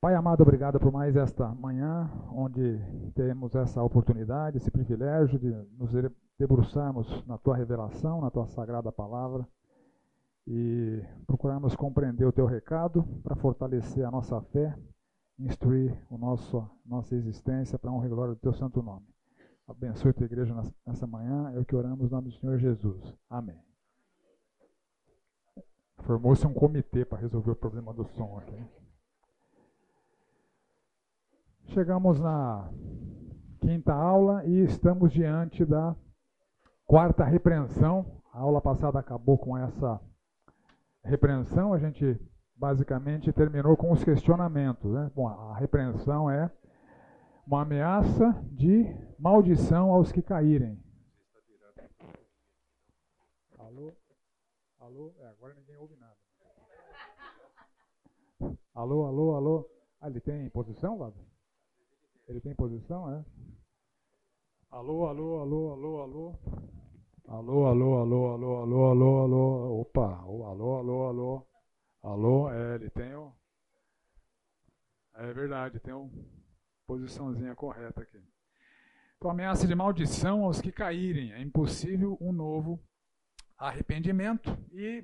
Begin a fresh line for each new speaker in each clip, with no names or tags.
Pai amado, obrigado por mais esta manhã, onde temos essa oportunidade, esse privilégio de nos debruçarmos na tua revelação, na tua sagrada palavra e procurarmos compreender o teu recado para fortalecer a nossa fé, instruir o nosso, nossa existência para honra e glória do teu santo nome. Abençoe a tua igreja nessa manhã, é o que oramos no nome do Senhor Jesus. Amém. Formou-se um comitê para resolver o problema do som aqui. Chegamos na quinta aula e estamos diante da quarta repreensão. A aula passada acabou com essa repreensão, a gente basicamente terminou com os questionamentos. Né? Bom, a repreensão é uma ameaça de maldição aos que caírem. Alô? Alô? É, agora ninguém ouve nada. Alô, alô, alô? Ah, ele tem posição, Lado? Ele tem posição, é? Alô, alô, alô, alô, alô. Alô, alô, alô, alô, alô, alô, alô. Opa, alô, alô, alô. Alô, é, ele tem o. É verdade, tem uma posiçãozinha correta aqui. Então, ameaça de maldição aos que caírem. É impossível um novo arrependimento. E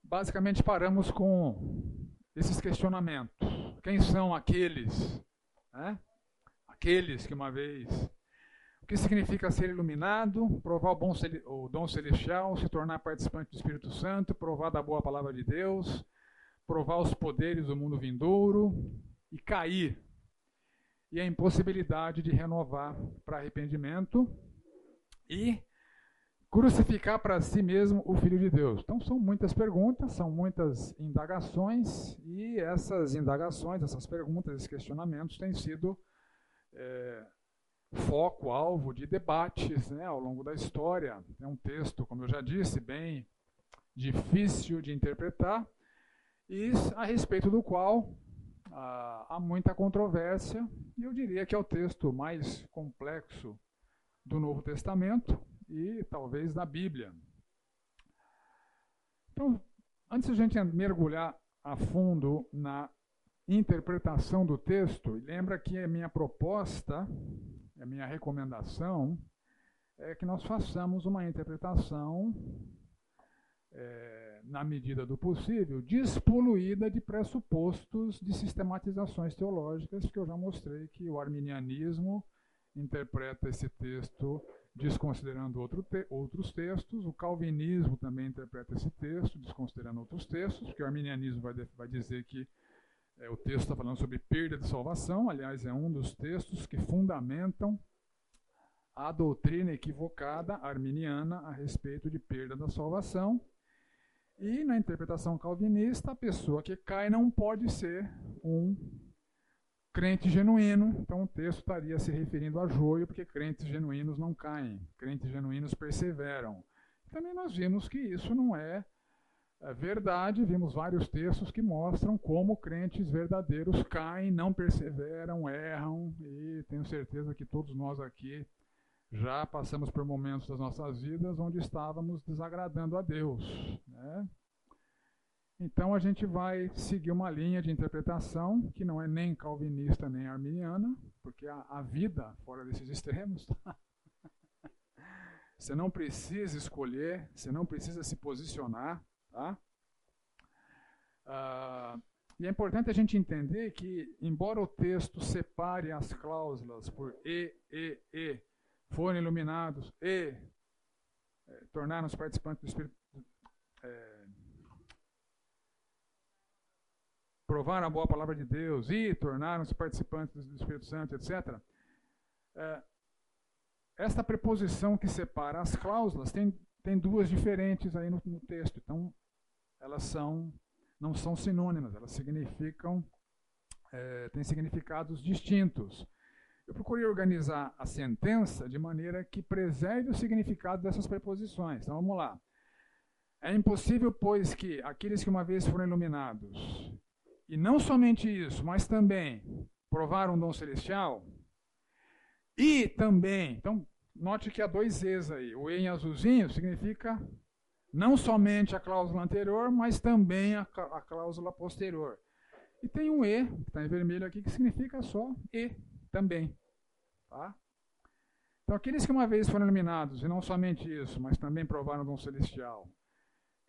basicamente paramos com esses questionamentos. Quem são aqueles né? Aqueles que uma vez. O que significa ser iluminado, provar o, bom, o dom celestial, se tornar participante do Espírito Santo, provar da boa palavra de Deus, provar os poderes do mundo vindouro e cair. E a impossibilidade de renovar para arrependimento e crucificar para si mesmo o Filho de Deus. Então são muitas perguntas, são muitas indagações, e essas indagações, essas perguntas, esses questionamentos têm sido é, foco, alvo de debates né, ao longo da história. É um texto, como eu já disse, bem difícil de interpretar, e a respeito do qual ah, há muita controvérsia, e eu diria que é o texto mais complexo do Novo Testamento e talvez da Bíblia. Então, antes de a gente mergulhar a fundo na interpretação do texto, lembra que a minha proposta, a minha recomendação, é que nós façamos uma interpretação, é, na medida do possível, despoluída de pressupostos de sistematizações teológicas, que eu já mostrei que o arminianismo interpreta esse texto desconsiderando outro te outros textos, o calvinismo também interpreta esse texto, desconsiderando outros textos, porque o arminianismo vai, vai dizer que é, o texto está falando sobre perda de salvação, aliás, é um dos textos que fundamentam a doutrina equivocada arminiana a respeito de perda da salvação. E na interpretação calvinista, a pessoa que cai não pode ser um crente genuíno. Então o texto estaria se referindo a joio, porque crentes genuínos não caem, crentes genuínos perseveram. Também nós vimos que isso não é é verdade, vimos vários textos que mostram como crentes verdadeiros caem, não perseveram, erram, e tenho certeza que todos nós aqui já passamos por momentos das nossas vidas onde estávamos desagradando a Deus. Né? Então a gente vai seguir uma linha de interpretação que não é nem calvinista nem arminiana, porque a, a vida fora desses extremos. Tá? Você não precisa escolher, você não precisa se posicionar. Tá? Ah, e é importante a gente entender que, embora o texto separe as cláusulas por e, e, e, foram iluminados e é, tornaram-se participantes do Espírito, é, provaram a boa palavra de Deus e tornaram-se participantes do Espírito Santo, etc. É, esta preposição que separa as cláusulas tem, tem duas diferentes aí no, no texto. Então, elas são, não são sinônimas, elas significam, é, têm significados distintos. Eu procurei organizar a sentença de maneira que preserve o significado dessas preposições. Então vamos lá. É impossível, pois, que aqueles que uma vez foram iluminados, e não somente isso, mas também provaram um dom celestial, e também, então, note que há dois E's aí. O E em azulzinho significa não somente a cláusula anterior, mas também a, cláusula posterior. E tem um E, que está em vermelho aqui, que significa só E também. Tá? Então, aqueles que uma vez foram iluminados, e não somente isso, mas também provaram o dom celestial,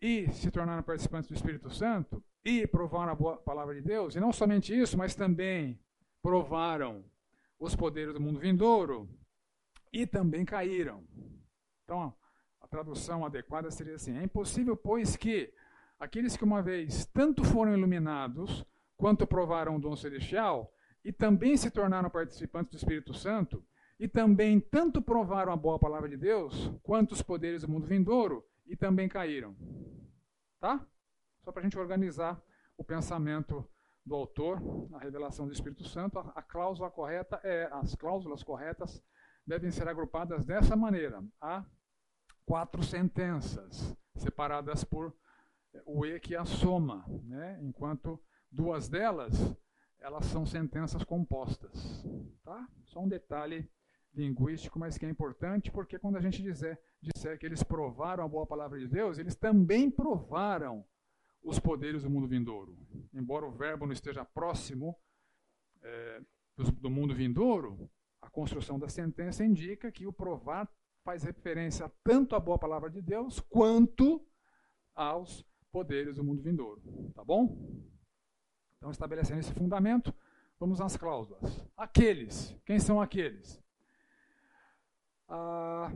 e se tornaram participantes do Espírito Santo, e provaram a boa palavra de Deus, e não somente isso, mas também provaram os poderes do mundo vindouro, e também caíram. Então, a tradução adequada seria assim: é impossível, pois, que aqueles que uma vez tanto foram iluminados, quanto provaram o dom celestial, e também se tornaram participantes do Espírito Santo, e também tanto provaram a boa palavra de Deus, quanto os poderes do mundo vindouro, e também caíram. Tá? Só para a gente organizar o pensamento do autor, a revelação do Espírito Santo, a, a cláusula correta é, as cláusulas corretas devem ser agrupadas dessa maneira. Há quatro sentenças, separadas por o E que é a soma, né? enquanto duas delas elas são sentenças compostas. Tá? Só um detalhe linguístico, mas que é importante, porque quando a gente dizer, disser que eles provaram a boa palavra de Deus, eles também provaram os poderes do mundo vindouro. Embora o verbo não esteja próximo é, do, do mundo vindouro, a construção da sentença indica que o provar faz referência tanto à boa palavra de Deus quanto aos poderes do mundo vindouro. Tá bom? Então, estabelecendo esse fundamento, vamos às cláusulas. Aqueles. Quem são aqueles? Ah,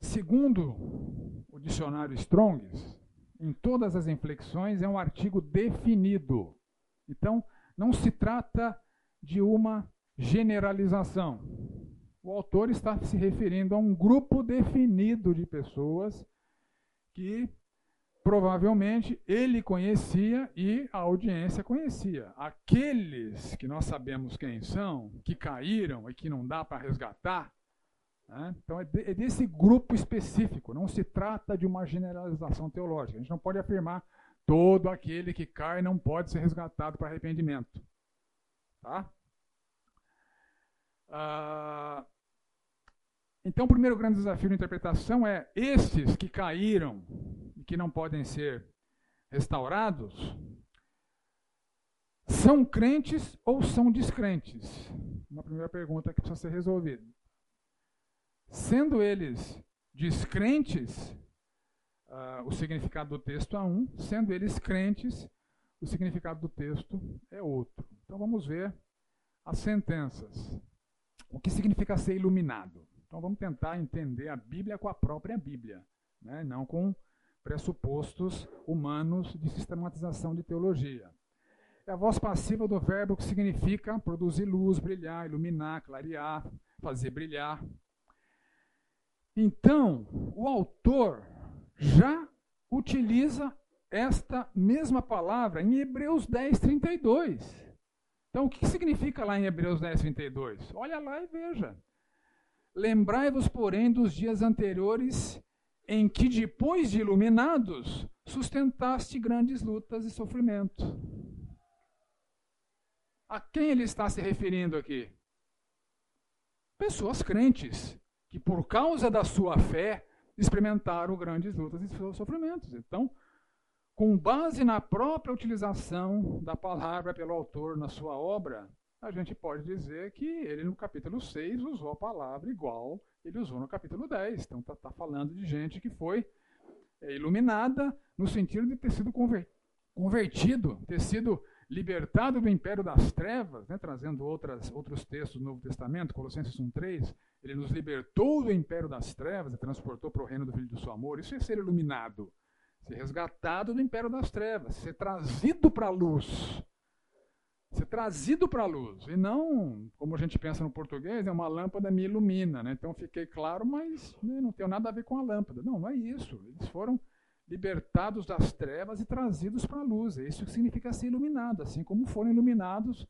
segundo o dicionário Strongs, em todas as inflexões é um artigo definido. Então, não se trata de uma generalização. O autor está se referindo a um grupo definido de pessoas que provavelmente ele conhecia e a audiência conhecia. Aqueles que nós sabemos quem são, que caíram e que não dá para resgatar, né? Então, é, de, é desse grupo específico, não se trata de uma generalização teológica. A gente não pode afirmar todo aquele que cai não pode ser resgatado para arrependimento. Tá? Ah, então, o primeiro grande desafio de interpretação é: esses que caíram e que não podem ser restaurados, são crentes ou são descrentes? Uma primeira pergunta que precisa ser resolvida. Sendo eles descrentes, uh, o significado do texto é um, sendo eles crentes, o significado do texto é outro. Então vamos ver as sentenças. O que significa ser iluminado? Então vamos tentar entender a Bíblia com a própria Bíblia, né? não com pressupostos humanos de sistematização de teologia. É a voz passiva do verbo que significa produzir luz, brilhar, iluminar, clarear, fazer brilhar. Então, o autor já utiliza esta mesma palavra em Hebreus 10, 32. Então, o que significa lá em Hebreus 10, 32? Olha lá e veja. Lembrai-vos, porém, dos dias anteriores, em que, depois de iluminados, sustentaste grandes lutas e sofrimentos. A quem ele está se referindo aqui? Pessoas crentes, que por causa da sua fé experimentaram grandes lutas e sofrimentos. Então, com base na própria utilização da palavra pelo autor na sua obra, a gente pode dizer que ele no capítulo 6 usou a palavra igual ele usou no capítulo 10. Então está tá falando de gente que foi é, iluminada no sentido de ter sido convertido, ter sido libertado do império das trevas, né, trazendo outras, outros textos do Novo Testamento, Colossenses 1,3, ele nos libertou do império das trevas e transportou para o reino do Filho do seu amor. Isso é ser iluminado, ser resgatado do império das trevas, ser trazido para a luz. Ser trazido para a luz. E não, como a gente pensa no português, é uma lâmpada me ilumina. Né? Então fiquei claro, mas né, não tem nada a ver com a lâmpada. Não, não é isso. Eles foram libertados das trevas e trazidos para a luz. Isso significa ser iluminado, assim como foram iluminados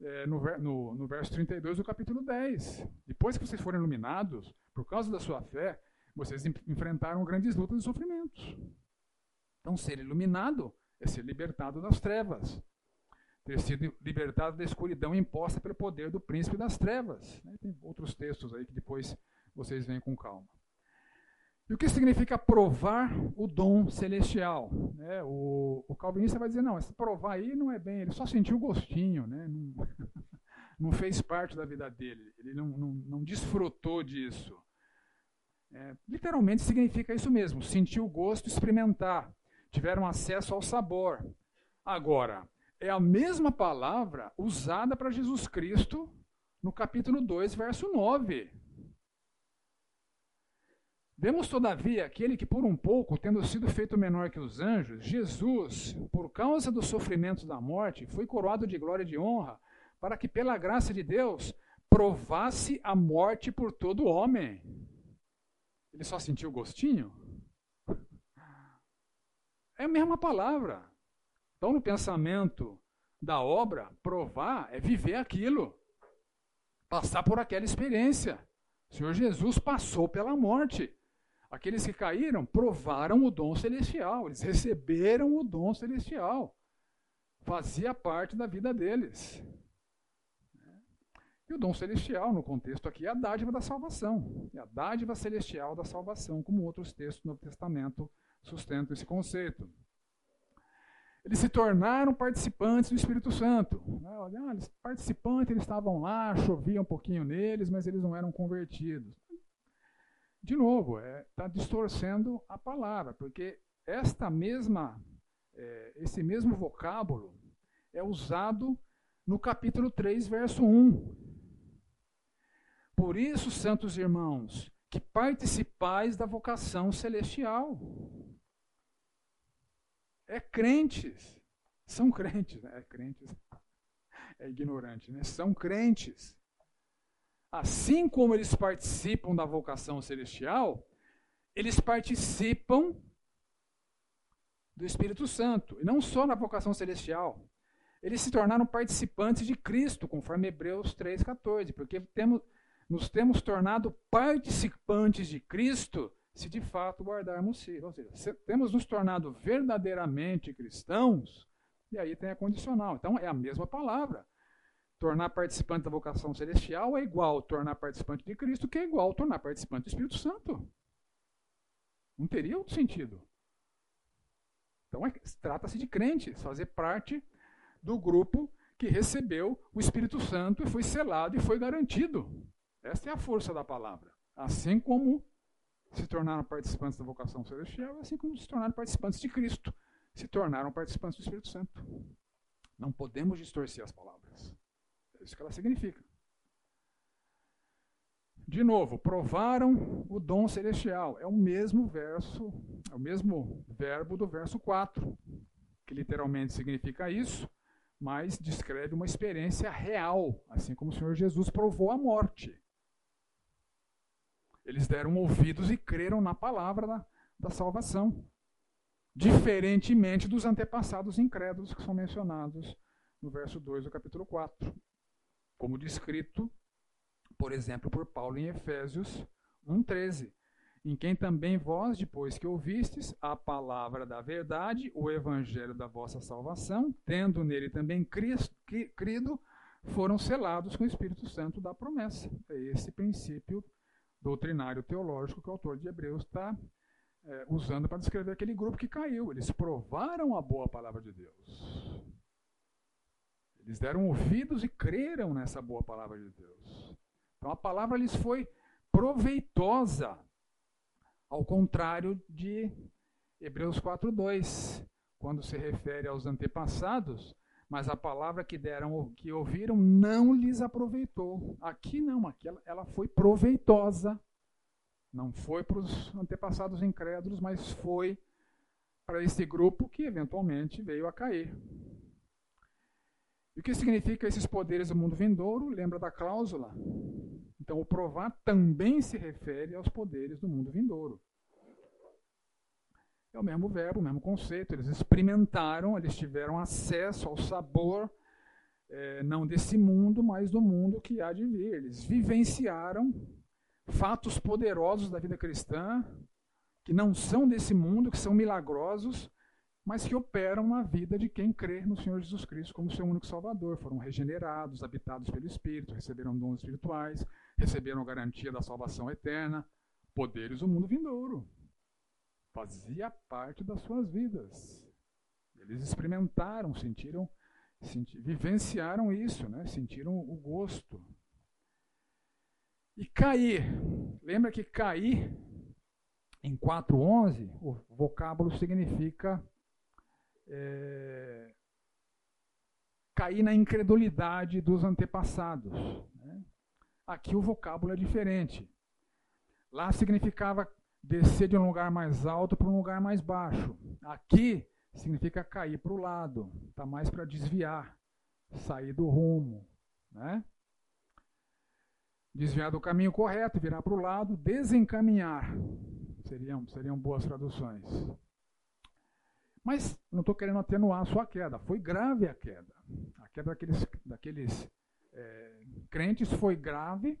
é, no, no, no, verso 32 do capítulo 10. Depois que vocês foram iluminados, por causa da sua fé, vocês enfrentaram grandes lutas e sofrimentos. Então, ser iluminado é ser libertado das trevas. Ter sido libertado da escuridão imposta pelo poder do príncipe das trevas. Tem outros textos aí que depois vocês veem com calma. E o que significa provar o dom celestial? É, o, o, calvinista vai dizer, não, esse provar aí não é bem, ele só sentiu o gostinho, né? não, não, fez parte da vida dele, ele não, não, não desfrutou disso. É, literalmente significa isso mesmo, sentir o gosto, experimentar, tiveram acesso ao sabor. Agora, é a mesma palavra usada para Jesus Cristo no capítulo 2, verso 9. Vemos, todavia, aquele que, por um pouco, tendo sido feito menor que os anjos, Jesus, por causa do sofrimento da morte, foi coroado de glória e de honra, para que, pela graça de Deus, provasse a morte por todo homem. Ele só sentiu gostinho? É a mesma palavra. Então, no pensamento da obra, provar é viver aquilo, passar por aquela experiência. O Senhor Jesus passou pela morte. Aqueles que caíram provaram o dom celestial, eles receberam o dom celestial. Fazia parte da vida deles. E o dom celestial, no contexto aqui, é a dádiva da salvação. É a dádiva celestial da salvação, como outros textos do Novo Testamento sustentam esse conceito. Eles se tornaram participantes do Espírito Santo. Ah, eles, participantes, eles estavam lá, chovia um pouquinho neles, mas eles não eram convertidos de novo, está é, tá distorcendo a palavra, porque esta mesma, é, esse mesmo vocábulo é usado no capítulo 3, verso 1. Por isso, santos irmãos, que participais da vocação celestial. É crentes. São crentes, né? É crentes. É ignorante, né? São crentes assim como eles participam da vocação celestial, eles participam do Espírito Santo. E não só na vocação celestial. Eles se tornaram participantes de Cristo, conforme Hebreus 3,14. Porque temos, nos temos tornado participantes de Cristo se de fato guardarmos Ciro. Ou seja, temos nos tornado verdadeiramente cristãos, e aí tem a condicional. Então é a mesma palavra tornar participante da vocação celestial é igual tornar participante de Cristo, que é igual tornar participante do Espírito Santo. Não teria outro sentido. Então, é, trata-se de crentes, fazer parte do grupo que recebeu o Espírito Santo e foi selado e foi garantido. Esta é a força da palavra. Assim como se tornaram participantes da vocação celestial, assim como se tornaram participantes de Cristo, se tornaram participantes do Espírito Santo. Não podemos distorcer as palavras. É isso que ela significa. De novo, provaram o dom celestial. É o mesmo verso, é o mesmo verbo do verso 4, que literalmente significa isso, mas descreve uma experiência real, assim como o Senhor Jesus provou a morte. Eles deram ouvidos e creram na palavra da, da salvação. Diferentemente dos antepassados incrédulos que são mencionados no verso 2 do capítulo 4 como descrito, por exemplo, por Paulo em Efésios 1,13, em quem também vós, depois que ouvistes a palavra da verdade, o evangelho da vossa salvação, tendo nele também crido, foram selados com o Espírito Santo da promessa. É esse princípio doutrinário teológico que o autor de Hebreus está é, usando para descrever aquele grupo que caiu. Eles provaram a boa palavra de Deus. Eles deram ouvidos e creram nessa boa palavra de Deus. Então a palavra lhes foi proveitosa, ao contrário de Hebreus 4:2, quando se refere aos antepassados, mas a palavra que deram, que ouviram, não lhes aproveitou. Aqui não, aqui ela, ela foi proveitosa. Não foi para os antepassados incrédulos, mas foi para esse grupo que eventualmente veio a cair. E o que significa esses poderes do mundo vindouro? Lembra da cláusula? Então, o provar também se refere aos poderes do mundo vindouro. É o mesmo verbo, o mesmo conceito. Eles experimentaram, eles tiveram acesso ao sabor, é, não desse mundo, mas do mundo que há de vir. Eles vivenciaram fatos poderosos da vida cristã, que não são desse mundo, que são milagrosos, mas que operam na vida de quem crê no Senhor Jesus Cristo como seu único Salvador. Foram regenerados, habitados pelo Espírito, receberam dons espirituais, receberam a garantia da salvação eterna, poderes do mundo vindouro. Fazia parte das suas vidas. Eles experimentaram, sentiram, senti, vivenciaram isso, né? sentiram o gosto. E cair. Lembra que cair, em 4.11, o vocábulo significa é, cair na incredulidade dos antepassados. Né? Aqui o vocábulo é diferente. Lá significava descer de um lugar mais alto para um lugar mais baixo. Aqui significa cair para o lado, está mais para desviar, sair do rumo. Né? Desviar do caminho correto, virar para o lado, desencaminhar. Seriam, seriam boas traduções. Mas não estou querendo atenuar a sua queda. Foi grave a queda. A queda daqueles, daqueles é, crentes foi grave.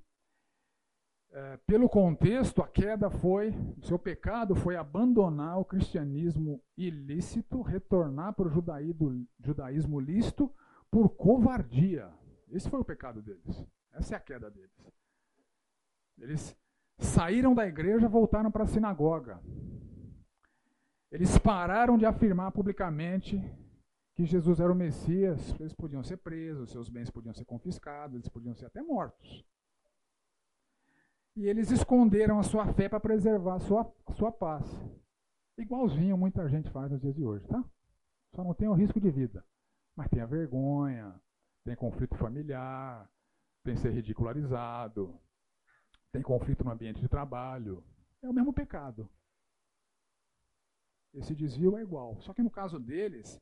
É, pelo contexto, a queda foi, o seu pecado foi abandonar o cristianismo ilícito, retornar para o judaísmo, judaísmo lícito por covardia. Esse foi o pecado deles. Essa é a queda deles. Eles saíram da igreja, voltaram para a sinagoga. Eles pararam de afirmar publicamente que Jesus era o Messias. Eles podiam ser presos, seus bens podiam ser confiscados, eles podiam ser até mortos. E eles esconderam a sua fé para preservar a sua, a sua paz. Igualzinho muita gente faz nos dias de hoje, tá? Só não tem o risco de vida. Mas tem a vergonha, tem conflito familiar, tem ser ridicularizado, tem conflito no ambiente de trabalho. É o mesmo pecado. Esse desvio é igual. Só que no caso deles,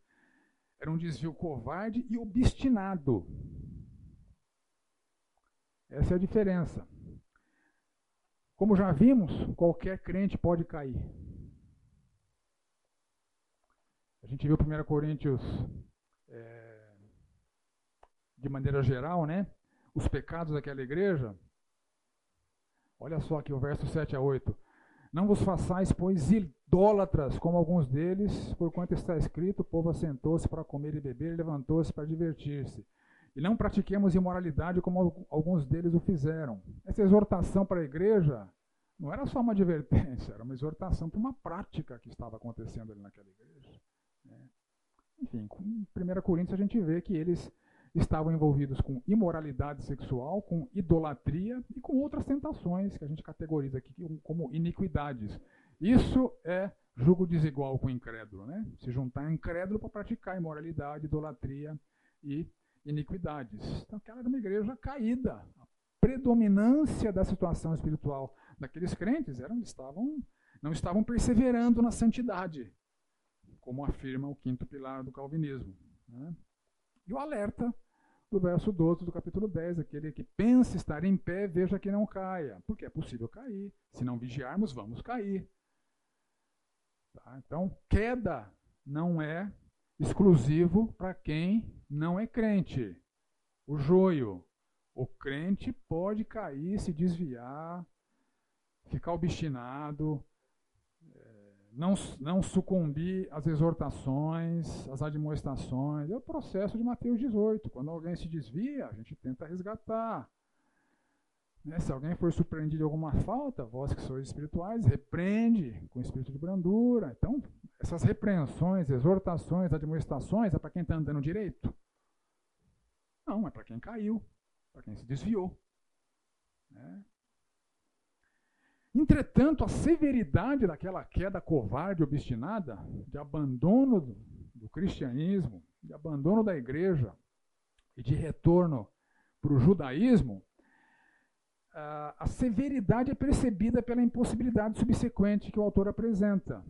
era um desvio covarde e obstinado. Essa é a diferença. Como já vimos, qualquer crente pode cair. A gente viu 1 Coríntios é, de maneira geral, né? Os pecados daquela igreja. Olha só aqui o verso 7 a 8. Não vos façais, pois, idólatras, como alguns deles, porquanto está escrito: o povo assentou-se para comer e beber levantou-se para divertir-se. E não pratiquemos imoralidade como alguns deles o fizeram. Essa exortação para a igreja não era só uma advertência, era uma exortação para uma prática que estava acontecendo ali naquela igreja. Né? Enfim, em 1 Coríntios a gente vê que eles estavam envolvidos com imoralidade sexual, com idolatria e com outras tentações que a gente categoriza aqui como iniquidades. Isso é julgo desigual com incrédulo, né? Se juntar incrédulo para praticar imoralidade, idolatria e iniquidades. Então, aquela era uma igreja caída. A predominância da situação espiritual daqueles crentes eram, estavam, não estavam perseverando na santidade, como afirma o quinto pilar do calvinismo. Né? E o alerta do verso 12 do capítulo 10, aquele que pensa estar em pé, veja que não caia, porque é possível cair. Se não vigiarmos, vamos cair. Tá? Então, queda não é exclusivo para quem não é crente. O joio. O crente pode cair, se desviar, ficar obstinado, não, não sucumbir às exortações, às admoestações. É o processo de Mateus 18. Quando alguém se desvia, a gente tenta resgatar. Né? Se alguém for surpreendido de alguma falta, vós que sois espirituais, repreende com espírito de brandura. Então, essas repreensões, exortações, admoestações, é para quem está andando direito? Não, é para quem caiu, para quem se desviou. Né? Entretanto, a severidade daquela queda covarde, obstinada, de abandono do, cristianismo, de abandono da igreja e de retorno para o judaísmo, a severidade é percebida pela impossibilidade subsequente que o autor apresenta.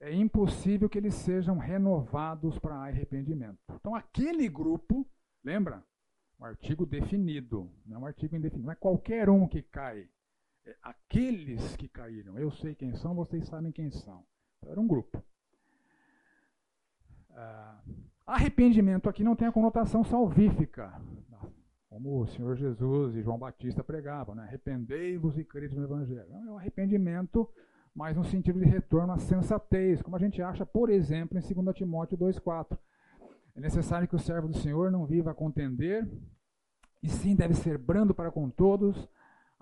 É impossível que eles sejam renovados para arrependimento. Então, aquele grupo, lembra? Um artigo definido, não é um artigo indefinido, não é qualquer um que cai. Aqueles que caíram. Eu sei quem são, vocês sabem quem são. Então, era um grupo. Ah, arrependimento aqui não tem a conotação salvífica, como o Senhor Jesus e João Batista pregavam, né? arrependei-vos e crede no Evangelho. É um arrependimento, mas no sentido de retorno à sensatez, como a gente acha, por exemplo, em 2 Timóteo 2,4. É necessário que o servo do Senhor não viva a contender, e sim deve ser brando para com todos,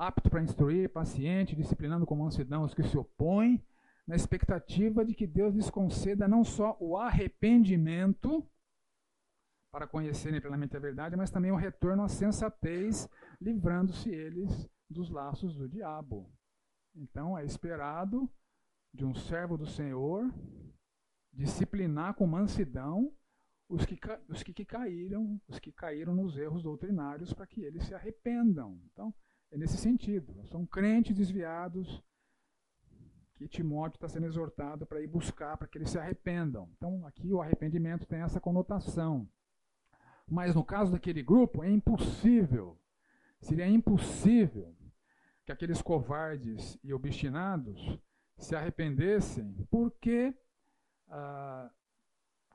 apto para instruir, paciente, disciplinando com mansidão os que se opõem, na expectativa de que Deus lhes conceda não só o arrependimento para conhecerem plenamente a verdade, mas também o retorno à sensatez, livrando-se eles dos laços do diabo. Então é esperado de um servo do Senhor disciplinar com mansidão os que, os que, que caíram, os que caíram nos erros doutrinários para que eles se arrependam. Então, é nesse sentido. São crentes desviados que Timóteo está sendo exortado para ir buscar, para que eles se arrependam. Então, aqui o arrependimento tem essa conotação. Mas no caso daquele grupo, é impossível, seria impossível que aqueles covardes e obstinados se arrependessem, porque ah,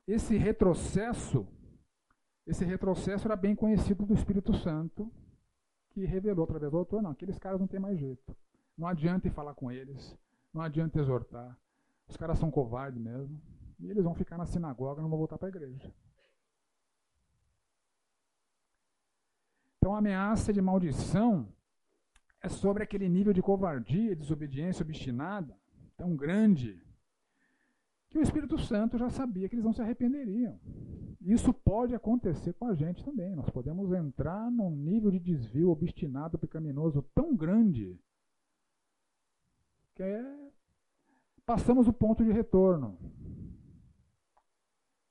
esse retrocesso, esse retrocesso era bem conhecido do Espírito Santo, que revelou através do autor, não, aqueles caras não tem mais jeito. Não adianta ir falar com eles, não adianta exortar. Os caras são covardes mesmo. E eles vão ficar na sinagoga e não vão voltar para a igreja. Então a ameaça de maldição é sobre aquele nível de covardia, desobediência obstinada tão grande que o Espírito Santo já sabia que eles não se arrependeriam. Isso pode acontecer com a gente também. Nós podemos entrar num nível de desvio obstinado, pecaminoso tão grande que é, passamos o ponto de retorno.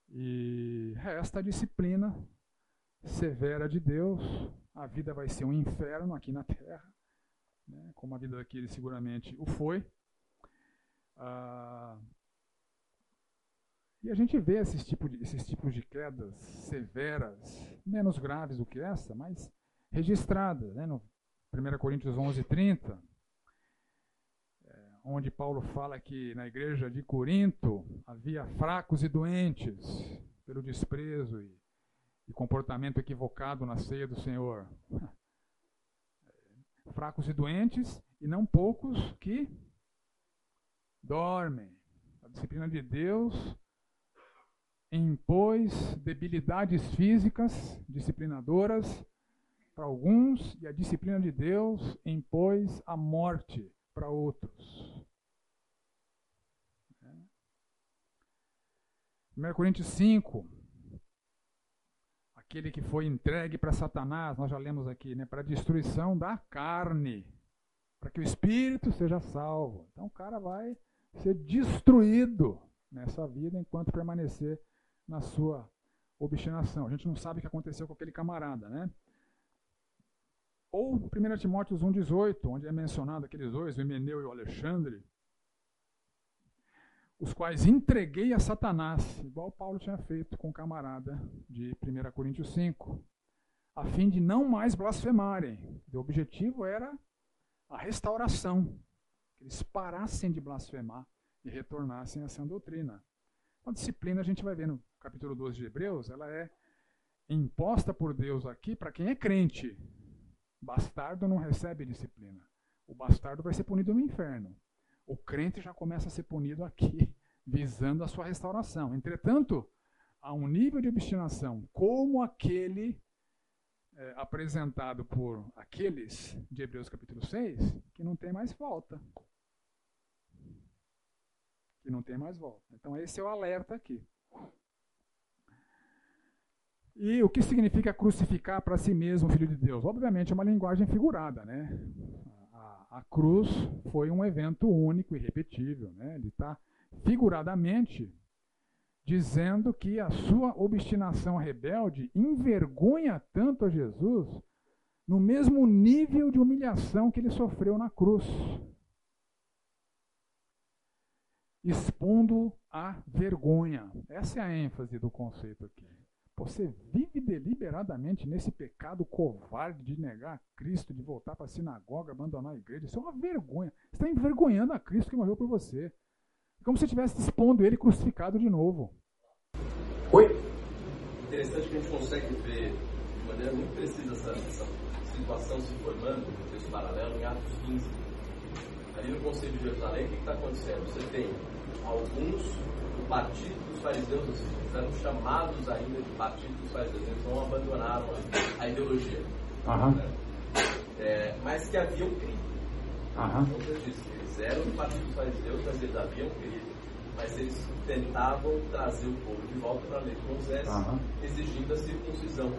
E resta a disciplina severa de Deus. A vida vai ser um inferno aqui na terra, né? como a vida daquele seguramente o foi. Ah, e a gente vê esses, tipo de, esses tipos de quedas severas, menos graves do que essa, mas registradas. Né? No 1 Coríntios 11, 30, é, onde Paulo fala que na igreja de Corinto havia fracos e doentes pelo desprezo e, e comportamento equivocado na ceia do Senhor. fracos e doentes, e não poucos que dormem. A disciplina de Deus impôs debilidades físicas disciplinadoras para alguns e a disciplina de Deus impôs a morte para outros. 1 Coríntios 5, aquele que foi entregue para Satanás, nós já lemos aqui, né, para a destruição da carne, para que o espírito seja salvo. Então o cara vai ser destruído nessa vida enquanto permanecer na sua obstinação. A gente não sabe o que aconteceu com aquele camarada, né? Ou 1 Timóteo 1,18, onde é mencionado aqueles dois, o Emeneu e o Alexandre, os quais entreguei a Satanás, igual Paulo tinha feito com o camarada de 1 Coríntios 5, a fim de não mais blasfemarem. O objetivo era a restauração, que eles parassem de blasfemar e retornassem a essa doutrina. A disciplina, a gente vai ver no capítulo 12 de Hebreus, ela é imposta por Deus aqui para quem é crente. Bastardo não recebe disciplina. O bastardo vai ser punido no inferno. O crente já começa a ser punido aqui, visando a sua restauração. Entretanto, há um nível de obstinação como aquele é, apresentado por aqueles de Hebreus capítulo 6, que não tem mais volta. Que não tem mais volta. Então, esse é o alerta aqui. E o que significa crucificar para si mesmo o Filho de Deus? Obviamente é uma linguagem figurada, né? A, a cruz foi um evento único e repetível, né? Ele está figuradamente dizendo que a sua obstinação rebelde envergonha tanto a Jesus no mesmo nível de humilhação que ele sofreu na cruz, expondo a vergonha. Essa é a ênfase do conceito aqui. Você vive deliberadamente nesse pecado covarde de negar a Cristo, de voltar para a sinagoga, abandonar a igreja. Isso é uma vergonha. Você está envergonhando a Cristo que morreu por você. É como se estivesse expondo ele crucificado de novo.
Oi? Interessante que a gente consegue ver de maneira muito precisa essa, essa situação se formando, texto paralelo, em Atos 15. Ali no Conselho de Jerusalém, o que está acontecendo? Você tem alguns do partido dos fariseus, assim, eram chamados ainda de partido dos fariseus, eles não abandonaram a, ideologia.
Uhum. Né?
É, mas que haviam crido. Aham. Como eu disse, eles eram do partido dos fariseus, mas eles haviam crido. Mas eles tentavam trazer o povo de volta para a lei de Moisés, Aham. exigindo a circuncisão.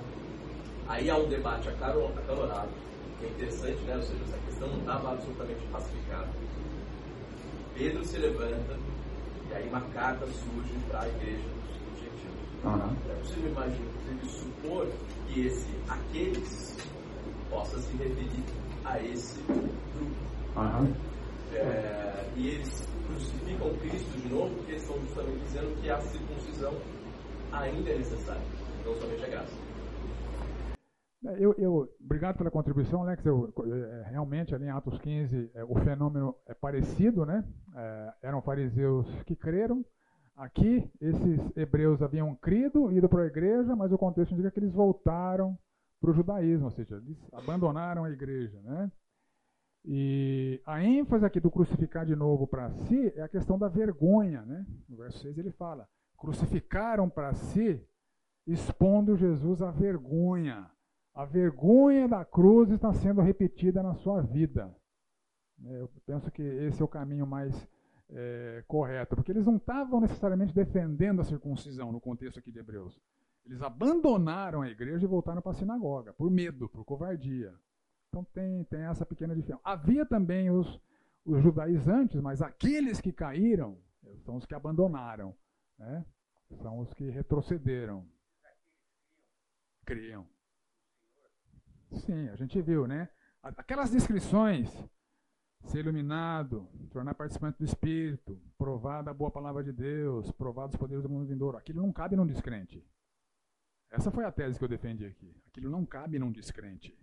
Aí há um debate acalorado, é interessante, né? ou seja, essa questão não estava absolutamente pacificada. Pedro se levanta e aí uma carta surge para a igreja dos gentios. Uhum. É possível imaginar, inclusive, supor que esse aqueles possa se referir a esse grupo. Uhum. É, e eles crucificam Cristo de novo porque eles estão justamente dizendo que a circuncisão ainda é necessária, não somente a graça.
Eu, eu, obrigado pela contribuição, Alex. Eu, é, realmente, ali em Atos 15, é, o fenômeno é parecido, né? É, eram fariseus que creram. Aqui, esses hebreus haviam crido, ido para a igreja, mas o contexto indica que eles voltaram para o judaísmo, ou seja, eles abandonaram a igreja, né? E a ênfase aqui do crucificar de novo para si é a questão da vergonha, né? No verso 6 ele fala: crucificaram para si, expondo Jesus à vergonha. A vergonha da cruz está sendo repetida na sua vida. É, eu penso que esse é o caminho mais é, correto, porque eles não estavam necessariamente defendendo a circuncisão no contexto aqui de Hebreus. Eles abandonaram a igreja e voltaram para a sinagoga, por medo, por covardia. Então tem, tem essa pequena diferença. Havia também os, os judaizantes, mas aqueles que caíram são os que abandonaram, né? são os que retrocederam. Criam. Sim, a gente viu, né? Aquelas descrições, ser iluminado, tornar participante do Espírito, provar da boa palavra de Deus, provar dos poderes do mundo vindouro, aquilo não cabe num descrente. Essa foi a tese que eu defendi aqui. Aquilo não cabe num descrente.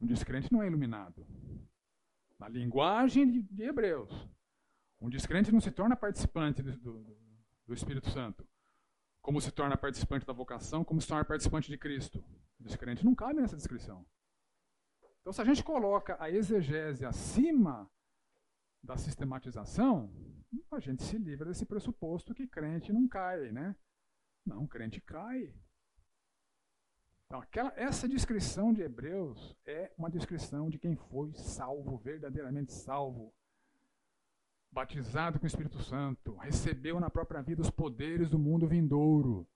Um descrente não é iluminado. Na linguagem de, Hebreus, um descrente não se torna participante do, do, do Espírito Santo. Como se torna participante da vocação, como se torna participante de Cristo. Descrente não cabe nessa descrição. Então, se a gente coloca a exegese acima da sistematização, a gente se livra desse pressuposto que crente não cai, né? Não, crente cai. Então, aquela, essa descrição de Hebreus é uma descrição de quem foi salvo, verdadeiramente salvo, batizado com o Espírito Santo, recebeu na própria vida os poderes do mundo vindouro.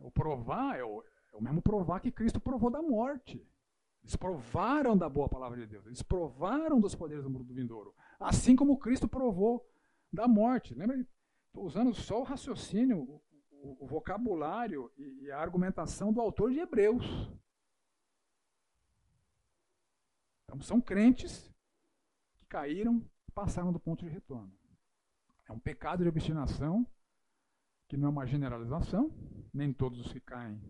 O provar é o, é o mesmo provar que Cristo provou da morte. Eles provaram da boa palavra de Deus. Eles provaram dos poderes do mundo vindouro. Assim como Cristo provou da morte. Lembra? Usando só o raciocínio, o, o, o vocabulário e, e a argumentação do autor de Hebreus. Então, são crentes que caíram e passaram do ponto de retorno. É um pecado de obstinação, que não é uma generalização. Nem todos os que caem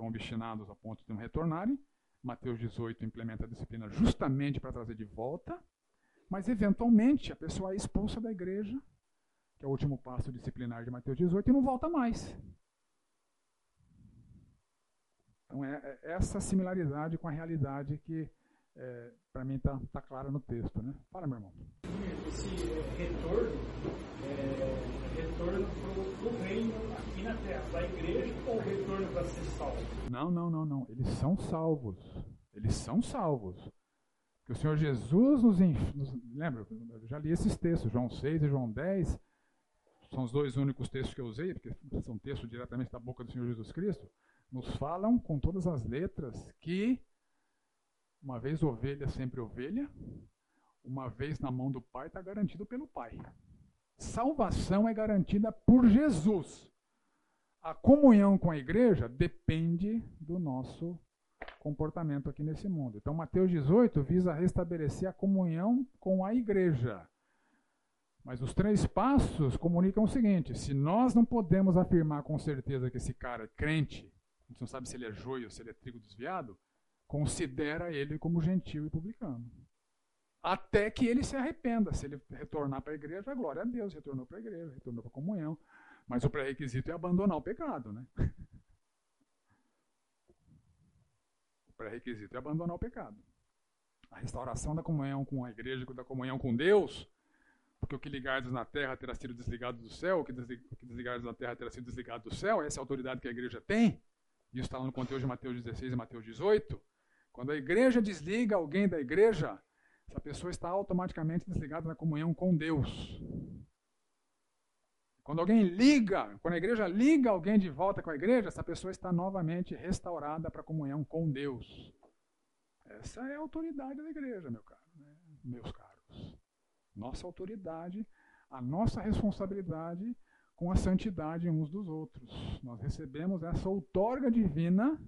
são obstinados a ponto de não retornarem. Mateus 18 implementa a disciplina justamente para trazer de volta, mas eventualmente a pessoa é expulsa da igreja, que é o último passo disciplinar de Mateus 18, e não volta mais. Então é, é essa similaridade com a realidade que é, para mim está tá clara no texto. Né? Fala, meu irmão.
Esse retorno é retorno para o reino aqui na terra, para a igreja ou retorno para ser salvo?
Não, não, não, não. Eles são salvos. Eles são salvos. Que o Senhor Jesus nos, nos lembra, eu já li esses textos, João 6 e João 10, são os dois únicos textos que eu usei, porque são textos diretamente da boca do Senhor Jesus Cristo, nos falam com todas as letras que uma vez ovelha, sempre ovelha. Uma vez na mão do Pai está garantido pelo Pai. Salvação é garantida por Jesus. A comunhão com a igreja depende do nosso comportamento aqui nesse mundo. Então, Mateus 18 visa restabelecer a comunhão com a igreja. Mas os três passos comunicam o seguinte: se nós não podemos afirmar com certeza que esse cara é crente, a gente não sabe se ele é joio se ele é trigo desviado, considera ele como gentil e publicano. Até que ele se arrependa. Se ele retornar para a igreja, glória a Deus, retornou para a igreja, retornou para a comunhão. Mas o pré-requisito é abandonar o pecado, né? O pré-requisito é abandonar o pecado. A restauração da comunhão com a igreja, da comunhão com Deus, porque o que ligardes na terra terá sido desligado do céu, o que desligardes na terra terá sido desligado do céu, essa é a autoridade que a igreja tem. Isso está no conteúdo de Mateus 16 e Mateus 18. Quando a igreja desliga alguém da igreja, essa pessoa está automaticamente desligada da comunhão com Deus. Quando alguém liga, quando a igreja liga alguém de volta com a igreja, essa pessoa está novamente restaurada para a comunhão com Deus. Essa é a autoridade da igreja, meu caro, né? meus caros. Nossa autoridade, a nossa responsabilidade com a santidade uns dos outros. Nós recebemos essa outorga divina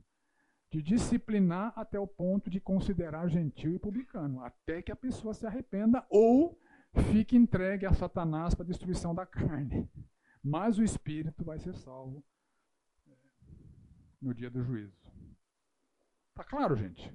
de disciplinar até o ponto de considerar gentil e publicano, até que a pessoa se arrependa ou fique entregue a Satanás para a destruição da carne. Mas o espírito vai ser salvo é, no dia do juízo. Tá claro, gente?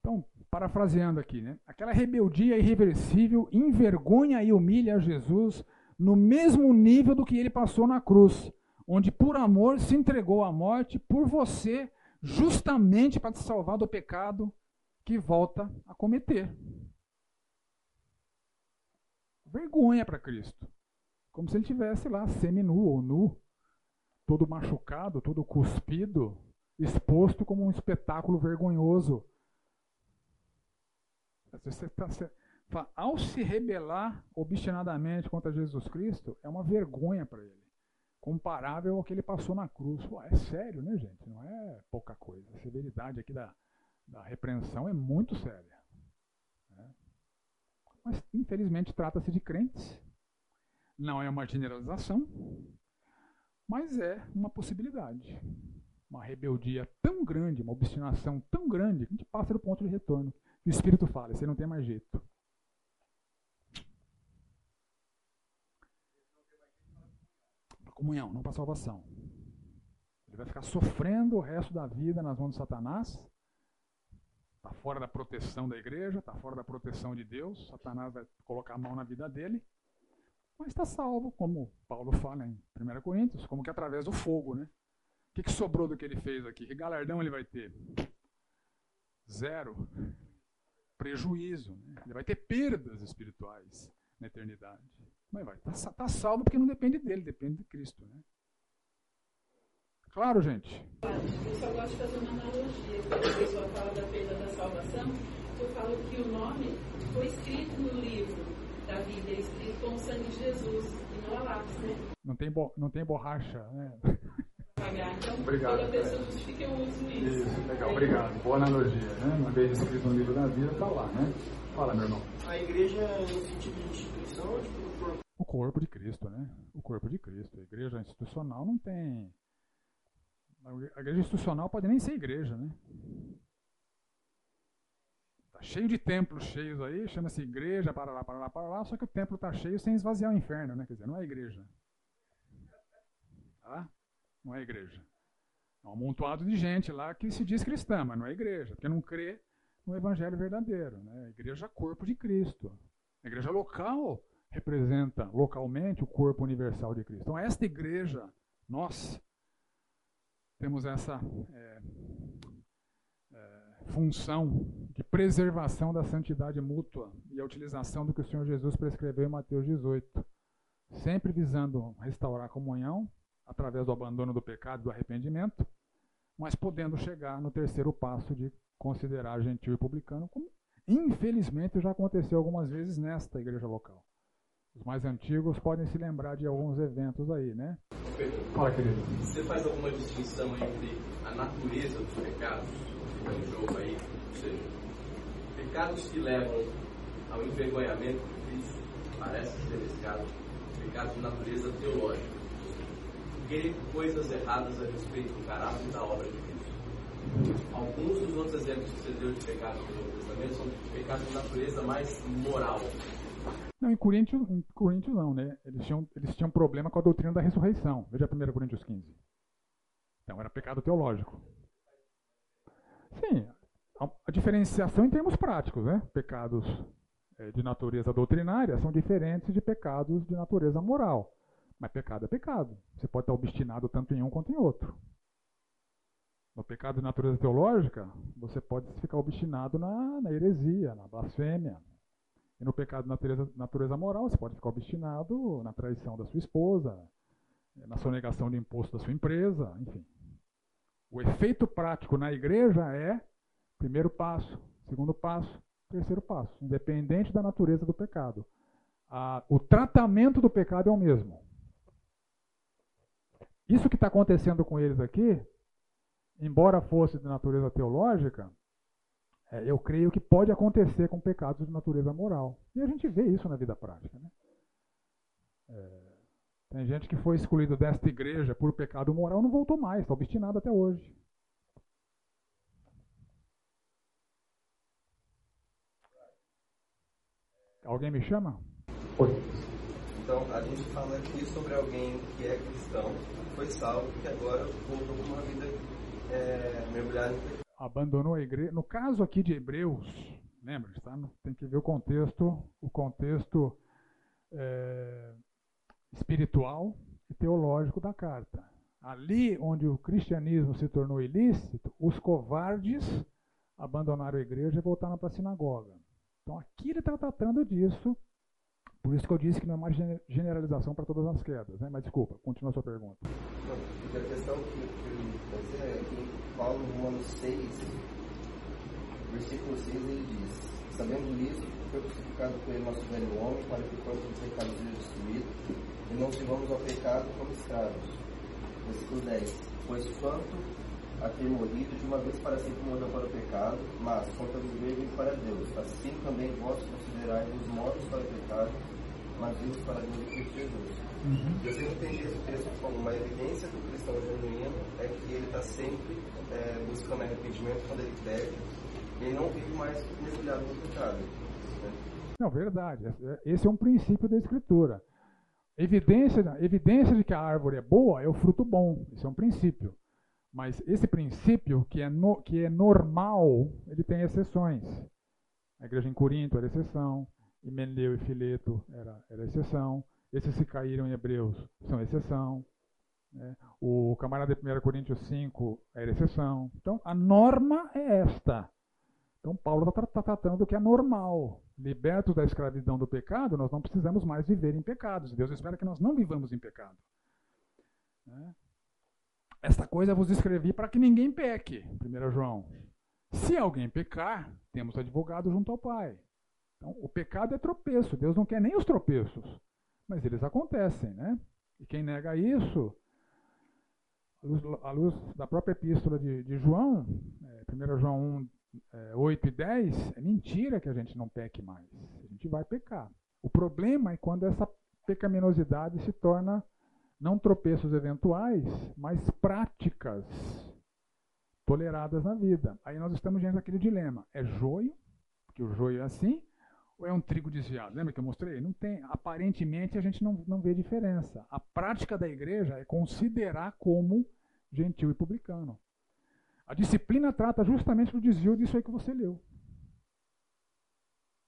Então, parafraseando aqui, né? Aquela rebeldia irreversível envergonha e humilha Jesus no mesmo nível do que ele passou na cruz, onde por amor se entregou à morte por você, justamente para te salvar do pecado que volta a cometer. Vergonha para Cristo. Como se ele tivesse lá semi-nu ou nu, todo machucado, todo cuspido, exposto como um espetáculo vergonhoso você tá, você, ao se rebelar obstinadamente contra Jesus Cristo, é uma vergonha para ele. Comparável ao que ele passou na cruz. Pô, é sério, né, gente? Não é pouca coisa. A severidade aqui da, da repreensão é muito séria. Né? Mas, infelizmente, trata-se de crentes. Não é uma generalização, mas é uma possibilidade. Uma rebeldia tão grande, uma obstinação tão grande, que a gente passa do ponto de retorno. O Espírito fala, você não tem mais jeito. Para comunhão, não para salvação. Ele vai ficar sofrendo o resto da vida nas mãos de Satanás. Está fora da proteção da igreja, está fora da proteção de Deus. Satanás vai colocar a mão na vida dele. Mas está salvo, como Paulo fala em 1 Coríntios, como que através do fogo, né? O que, que sobrou do que ele fez aqui? Que galardão ele vai ter? Zero prejuízo. Né? Ele vai ter perdas espirituais na eternidade. Mas vai estar tá, tá salvo porque não depende dele, depende de Cristo. Né? Claro, gente?
Eu só gosto de fazer uma analogia. Quando a pessoa fala da perda da salvação, eu falo que o nome foi escrito no livro da vida, é escrito com o sangue de Jesus, e não a lápis, né?
Não tem, bo não tem borracha, né?
Então,
obrigado,
toda pessoa justifica o uso
disso. Isso, legal, obrigado. Boa analogia, né? Uma vez escrito no livro da vida, está lá, né? Fala, meu irmão.
A igreja, no sentido de instituição, tipo, o corpo?
De Cristo, né? O corpo de Cristo. A igreja institucional não tem. A igreja institucional pode nem ser igreja, né? Tá cheio de templos cheios aí, chama-se igreja, para lá, para lá, para lá, só que o templo está cheio sem esvaziar o inferno, né? Quer dizer, não é igreja. Tá? não é igreja. É um amontoado de gente lá que se diz cristã, mas não é igreja, porque não crê no evangelho verdadeiro. Né? A igreja é corpo de Cristo. A igreja local representa localmente o corpo universal de Cristo. Então, esta igreja, nós temos essa é, é, função de preservação da santidade mútua e a utilização do que o Senhor Jesus prescreveu em Mateus 18, sempre visando restaurar a comunhão através do abandono do pecado do arrependimento, mas podendo chegar no terceiro passo de considerar gentil e publicano, como infelizmente já aconteceu algumas vezes nesta igreja local. Os mais antigos podem se lembrar de alguns eventos aí, né?
Fala, querido. Você faz alguma distinção entre a natureza dos pecados que estão em jogo aí? Ou seja, pecados que levam ao envergonhamento de Cristo, parece ser nesse caso, pecados de natureza teológica crer coisas erradas a respeito do caráter da obra de Cristo. Alguns dos outros exemplos que você deu de pecados no Novo Testamento são pecados de natureza mais moral.
Não, em Coríntios, em Coríntios não, né? Eles tinham, eles tinham problema com a doutrina da ressurreição. Veja 1 Coríntios 15. Então era pecado teológico. Sim, a, diferenciação em termos práticos, né? Pecados é, de natureza doutrinária são diferentes de pecados de natureza moral. Mas pecado é pecado. Você pode estar obstinado tanto em um quanto em outro. No pecado de natureza teológica, você pode ficar obstinado na, na heresia, na blasfêmia. E no pecado de natureza, natureza moral, você pode ficar obstinado na traição da sua esposa, na sonegação de imposto da sua empresa, enfim. O efeito prático na igreja é primeiro passo, segundo passo, terceiro passo, independente da natureza do pecado. o tratamento do pecado é o mesmo. Isso que está acontecendo com eles aqui, embora fosse de natureza teológica, é, eu creio que pode acontecer com pecados de natureza moral. E a gente vê isso na vida prática. Né? É, tem gente que foi excluído desta igreja por pecado moral e não voltou mais, está obstinado até hoje. Alguém me chama?
Oi. Então, a gente fala aqui sobre alguém que é cristão, foi salvo, que agora voltou para uma vida é, mergulhada em
Abandonou a igreja. No caso aqui de Hebreus, lembra? Tá? Tem que ver o contexto, o contexto é, espiritual e teológico da carta. Ali onde o cristianismo se tornou ilícito, os covardes abandonaram a igreja e voltaram para a sinagoga. Então aqui ele está tratando disso, por isso que eu disse que não é uma generalização para todas as quedas, né? Mas desculpa, continua a sua pergunta.
Não, a questão que, que fazer é que Paulo, no Romanos 6, versículo 6, ele diz: Sabendo isso, foi crucificado com ele nosso velho homem, para que o corpo dos pecados seja destruído, e não sirvamos ao pecado como escravos. Versículo 10: Pois quanto a ter morrido, de uma vez para sempre morreu para o pecado, mas quanto a viver, vive para Deus. Assim também vós considerai-vos mortos para o pecado, mas vivos para Deus em Cristo Jesus. Uhum. Eu sempre entendi esse texto como uma evidência do cristão genuíno é que ele está sempre é, buscando arrependimento quando ele pede, e ele não vive mais mergulhado no pecado. Né?
Não, verdade. Esse é um princípio da Escritura. Evidência, evidência de que a árvore é boa é o fruto bom. Isso é um princípio. Mas esse princípio, que é, no, que é normal, ele tem exceções. A igreja em Corinto era exceção, Himeneu e Fileto era, era exceção, esses que caíram em Hebreus são exceção, né? o camarada de 1 Coríntios 5 era exceção. Então, a norma é esta. Então, Paulo está tá tratando do que é normal. Libertos da escravidão do pecado, nós não precisamos mais viver em pecados. Deus espera que nós não vivamos em pecado. Né? Esta coisa vos escrevi para que ninguém peque. 1 João. Se alguém pecar, temos advogado junto ao Pai. Então, o pecado é tropeço. Deus não quer nem os tropeços. Mas eles acontecem, né? E quem nega isso, à luz, luz da própria epístola de, de João, é, 1 João 1, é, 8 e 10, é mentira que a gente não peque mais. A gente vai pecar. O problema é quando essa pecaminosidade se torna não tropeços eventuais, mas práticas toleradas na vida. Aí nós estamos diante daquele dilema: é joio, porque o joio é assim, ou é um trigo desviado? Lembra que eu mostrei? Não tem. Aparentemente a gente não, não vê diferença. A prática da igreja é considerar como gentil e publicano. A disciplina trata justamente do desvio disso aí que você leu.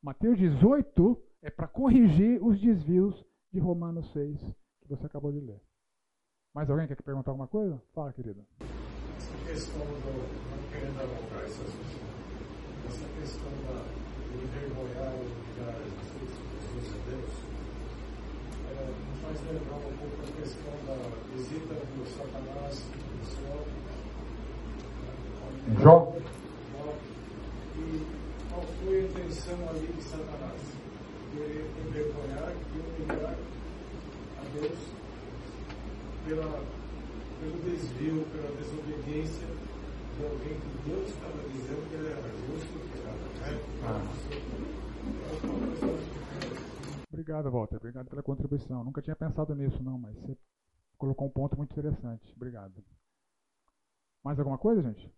Mateus 18 é para corrigir os desvios de Romanos 6 que você acabou de ler. Mais alguém quer perguntar alguma coisa? Fala, querida.
Essa questão do. Não querendo essa questão da, envergonhar humilhar as Deus, faz lembrar um pouco questão da visita do Satanás? E qual foi a intenção ali de Satanás? Querer envergonhar e humilhar a Deus pela, pelo desvio, pela desobediência de alguém que Deus estava dizendo que ele era justo, que era reto. Ah.
Obrigado, Walter. Obrigado pela contribuição. Nunca tinha pensado nisso, não, mas você colocou um ponto muito interessante. Obrigado. Mais alguma coisa, gente?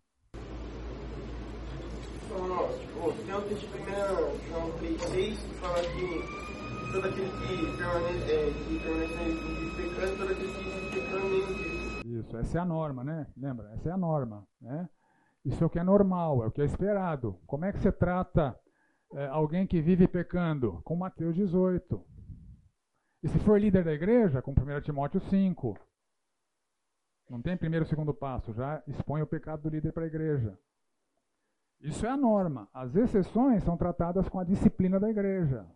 Não, tipo, tem um texto de 1 João 3,6 que fala que todo aquele que permanece, é, que permanece pecando, todo aquele que
isso, essa é a norma, né? Lembra? Essa é a norma, né? Isso é o que é normal, é o que é esperado. Como é que você trata é, alguém que vive pecando? Com Mateus 18. E se for líder da igreja, com 1 Timóteo 5. Não tem primeiro e segundo passo, já expõe o pecado do líder para a igreja. Isso é a norma. As exceções são tratadas com a disciplina da igreja.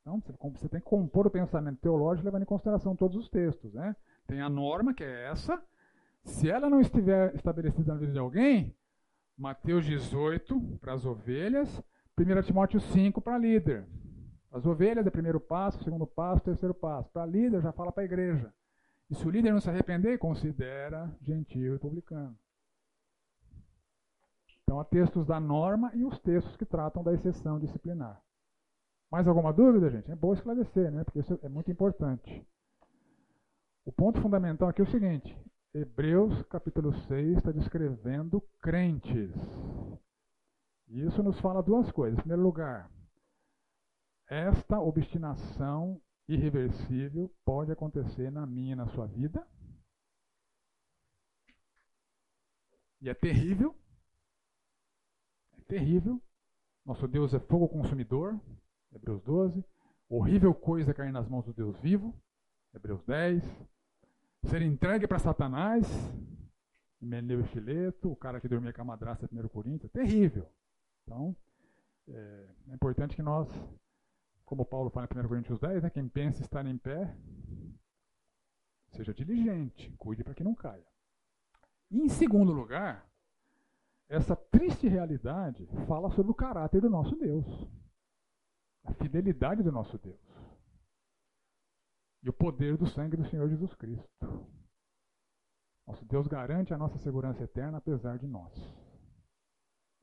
Então, você tem que compor o pensamento teológico levando em consideração todos os textos. Né? Tem a norma, que é essa, Se ela não estiver estabelecida na vida de alguém, Mateus 18 para as ovelhas, 1 Timóteo 5 para líder. As ovelhas é primeiro passo, segundo passo, terceiro passo. Para líder já fala para a igreja. E se o líder não se arrepender, considera gentil e publicano. Então há textos da norma e os textos que tratam da exceção disciplinar. Mais alguma dúvida, gente? É bom esclarecer, né? Porque isso é muito importante. O ponto fundamental aqui é o seguinte: Hebreus capítulo 6 está descrevendo crentes. E isso nos fala duas coisas. Em primeiro lugar, esta obstinação irreversível pode acontecer na minha e na sua vida. E é terrível. É terrível. Nosso Deus é fogo consumidor. Hebreus 12. Horrível coisa cair nas mãos do Deus vivo. Hebreus 10. Ser entregue para Satanás. Meneu e Fileto. O cara que dormia com a madrasta 1 Coríntios. Terrível. Então, é, é importante que nós como Paulo fala em 1 Coríntios 10, né, quem pensa estar em pé, seja diligente, cuide para que não caia. E em segundo lugar, essa triste realidade fala sobre o caráter do nosso Deus, a fidelidade do nosso Deus e o poder do sangue do Senhor Jesus Cristo. Nosso Deus garante a nossa segurança eterna apesar de nós.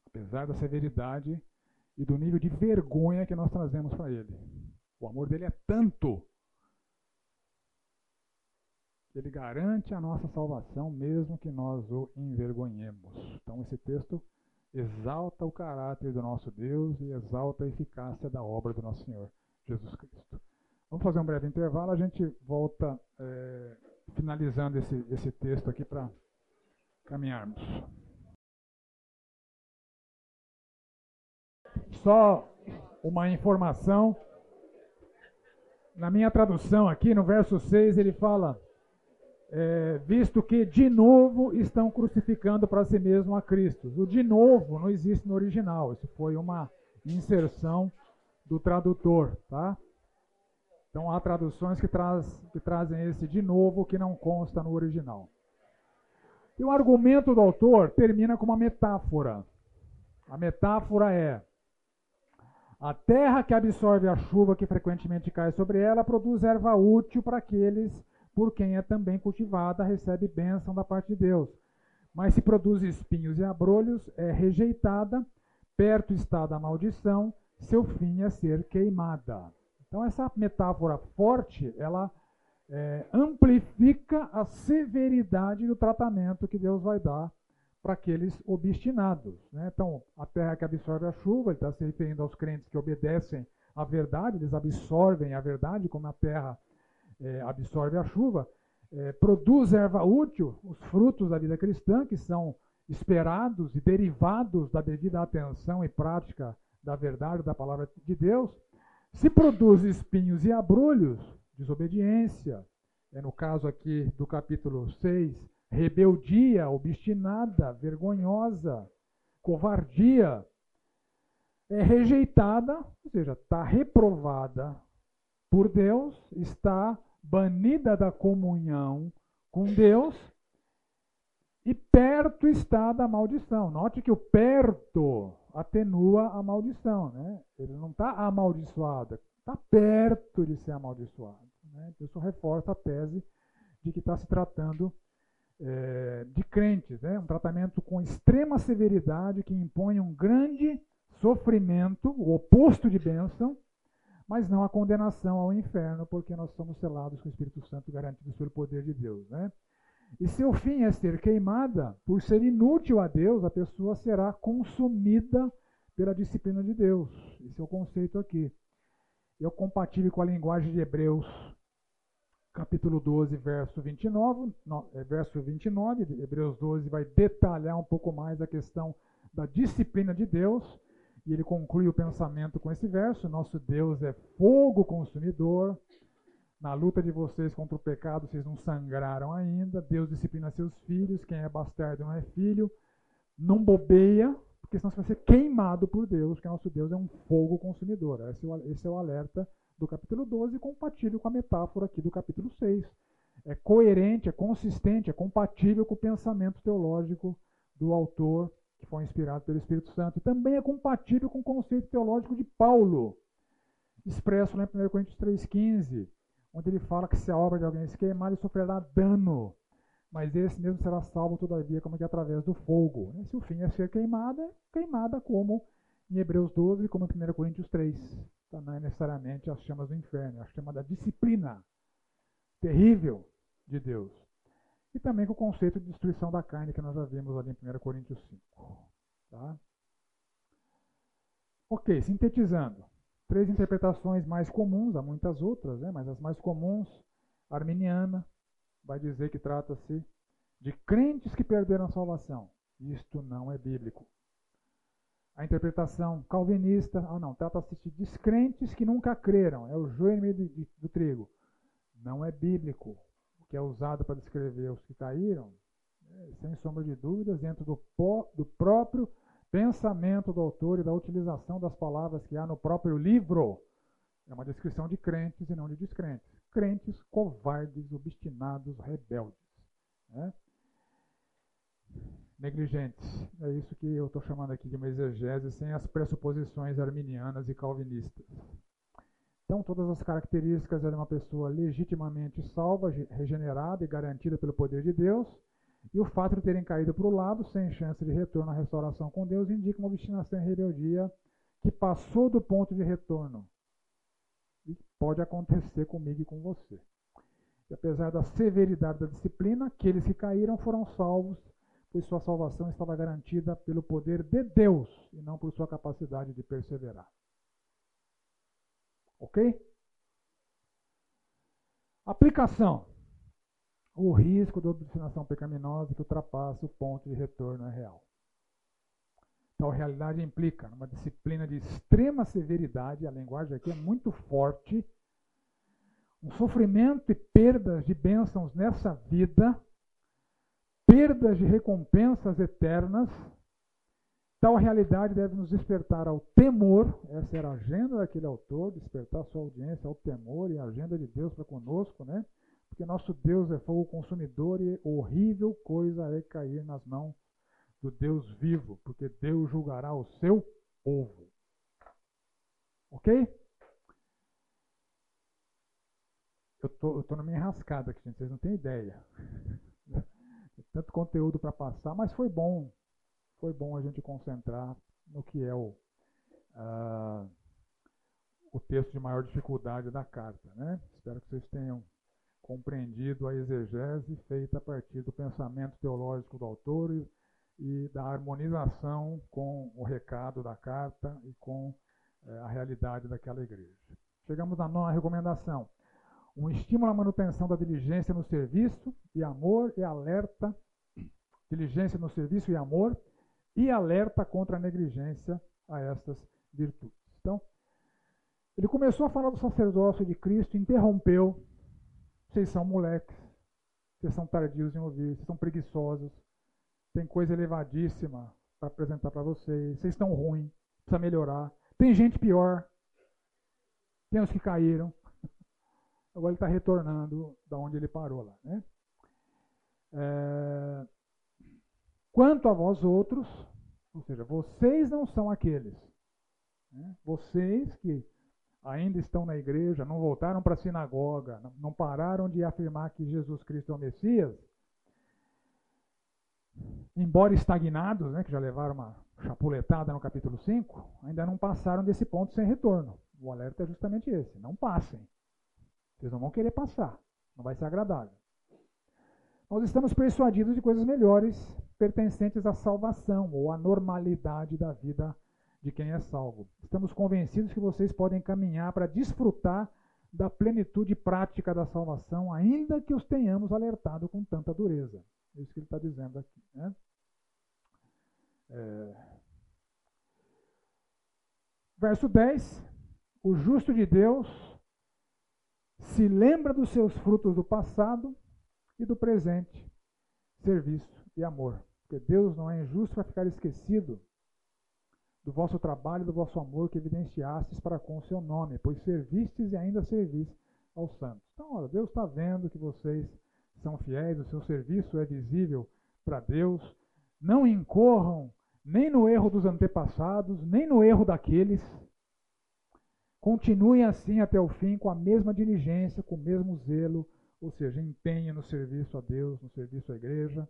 Apesar da severidade e do nível de vergonha que nós trazemos para Ele. O amor dele é tanto que ele garante a nossa salvação, mesmo que nós o envergonhemos. Então, esse texto exalta o caráter do nosso Deus e exalta a eficácia da obra do nosso Senhor Jesus Cristo. Vamos fazer um breve intervalo, a gente volta é, finalizando esse, esse texto aqui para caminharmos. Só uma informação. Na minha tradução aqui, no verso 6, ele fala: é, visto que de novo estão crucificando para si mesmo a Cristo. O de novo não existe no original, isso foi uma inserção do tradutor, tá? Então há traduções que, traz, que trazem esse de novo que não consta no original. E o argumento do autor termina com uma metáfora. A metáfora é: a terra que absorve a chuva que frequentemente cai sobre ela produz erva útil para aqueles por quem é também cultivada, recebe bênção da parte de Deus. Mas se produz espinhos e abrolhos, é rejeitada, perto está da maldição, seu fim é ser queimada. Então essa metáfora forte, ela é, amplifica a severidade do tratamento que Deus vai dar para aqueles obstinados. Né? Então, a terra que absorve a chuva, ele está se referindo aos crentes que obedecem à verdade, eles absorvem a verdade como a terra é, absorve a chuva, é, produz erva útil, os frutos da vida cristã, que são esperados e derivados da devida atenção e prática da verdade da palavra de Deus. Se produz espinhos e abrolhos, desobediência, é no caso aqui do capítulo 6, rebeldia, obstinada, vergonhosa, covardia, é rejeitada, ou seja, está reprovada por Deus, está banida da comunhão com Deus e perto está da maldição. Note que o perto atenua a maldição, né? Ele não está amaldiçoado, está perto de ser amaldiçoado. Né? Isso reforça a tese de que está se tratando é, de crentes, né? um tratamento com extrema severidade que impõe um grande sofrimento, o oposto de bênção, mas não a condenação ao inferno, porque nós somos selados com o Espírito Santo garantidos pelo poder de Deus. Né? E seu fim é ser queimada, por ser inútil a Deus, a pessoa será consumida pela disciplina de Deus. Esse é o conceito aqui. E é compatível com a linguagem de Hebreus capítulo 12, verso 29, no, é, verso 29, Hebreus 12 vai detalhar um pouco mais a questão da disciplina de Deus, e ele conclui o pensamento com esse verso: Nosso Deus é fogo consumidor. Na luta de vocês contra o pecado, vocês não sangraram ainda. Deus disciplina seus filhos. Quem é bastardo não é filho. Não bobeia, porque senão você vai ser queimado por Deus, que nosso Deus é um fogo consumidor. Esse é o, esse é o alerta do capítulo 12, compatível com a metáfora aqui do capítulo 6. é coerente, é consistente, é compatível com o pensamento teológico do autor que foi inspirado pelo Espírito Santo. E também é compatível com o conceito teológico de Paulo, expresso lá em 1 Coríntios 3,15, onde ele fala que se a obra de alguém se queimar, ele sofrerá dano, mas esse mesmo será salvo, todavia, como que através do fogo. Se o fim é ser queimada, queimada como em Hebreus 12, como em 1 Coríntios 3. Então, não é necessariamente as chamas do inferno, é a chama da disciplina terrível de Deus. E também com o conceito de destruição da carne que nós já vimos ali em 1 Coríntios 5. Tá? Ok, sintetizando. Três interpretações mais comuns, há muitas outras, né? mas as mais comuns, arminiana, vai dizer que trata-se de crentes que perderam a salvação. Isto não é bíblico. A interpretação calvinista, ah não, trata-se de descrentes que nunca creram, é o meio do, do trigo. Não é bíblico que é usado para descrever os que caíram, é, sem sombra de dúvidas, dentro do, do próprio pensamento do autor e da utilização das palavras que há no próprio livro. É uma descrição de crentes e não de descrentes. Crentes covardes, obstinados, rebeldes. Né? Negligentes. É isso que eu estou chamando aqui de uma exegese sem as pressuposições arminianas e calvinistas. Então, todas as características de uma pessoa legitimamente salva, regenerada e garantida pelo poder de Deus, e o fato de terem caído para o lado, sem chance de retorno à restauração com Deus, indica uma obstinação e rebeldia que passou do ponto de retorno. E pode acontecer comigo e com você. E apesar da severidade da disciplina, aqueles que caíram foram salvos, pois sua salvação estava garantida pelo poder de Deus e não por sua capacidade de perseverar. Ok? Aplicação. O risco da obstinação pecaminosa que ultrapassa o ponto de retorno é real. Tal realidade implica uma disciplina de extrema severidade, a linguagem aqui é muito forte, um sofrimento e perdas de bênçãos nessa vida, perdas de recompensas eternas, Tal realidade deve nos despertar ao temor, essa era a agenda daquele autor, despertar sua audiência ao temor e a agenda de Deus para conosco, né? Porque nosso Deus é fogo consumidor e horrível coisa é cair nas mãos do Deus vivo, porque Deus julgará o seu povo. Ok? Eu tô, eu tô minha enrascada aqui, gente, vocês não têm ideia. Tanto conteúdo para passar, mas foi bom foi bom a gente concentrar no que é o, uh, o texto de maior dificuldade da carta. Né? Espero que vocês tenham compreendido a exegese feita a partir do pensamento teológico do autor e, da harmonização com o recado da carta e com uh, a realidade daquela igreja. Chegamos à nona recomendação. Um estímulo à manutenção da diligência no serviço e amor e alerta. Diligência no serviço e amor e alerta contra a negligência a estas virtudes. Então, ele começou a falar do sacerdócio de Cristo, interrompeu. Vocês são moleques, vocês são tardios em ouvir, vocês são preguiçosos, tem coisa elevadíssima para apresentar para vocês, vocês estão ruins, precisa melhorar. Tem gente pior, tem os que caíram. Agora ele está retornando da onde ele parou lá. Né? É, Quanto a vós outros, ou seja, vocês não são aqueles. Né? Vocês que ainda estão na igreja, não voltaram para a sinagoga, não pararam de afirmar que Jesus Cristo é o Messias, embora estagnados, né, que já levaram uma chapuletada no capítulo 5, ainda não passaram desse ponto sem retorno. O alerta é justamente esse: não passem. Vocês não vão querer passar, não vai ser agradável. Nós estamos persuadidos de coisas melhores pertencentes à salvação ou à normalidade da vida de quem é salvo. Estamos convencidos que vocês podem caminhar para desfrutar da plenitude prática da salvação, ainda que os tenhamos alertado com tanta dureza. É isso que ele está dizendo aqui. Né? É... Verso 10: O justo de Deus se lembra dos seus frutos do passado e do presente, serviço e amor. Porque Deus não é injusto para ficar esquecido do vosso trabalho e do vosso amor que evidenciastes para com o seu nome, pois servistes e ainda servis aos santos. Então, olha, Deus está vendo que vocês são fiéis, o seu serviço é visível para Deus. Não incorram nem no erro dos antepassados, nem no erro daqueles. Continuem assim até o fim, com a mesma diligência, com o mesmo zelo, ou seja, empenho no serviço a Deus, no serviço à igreja,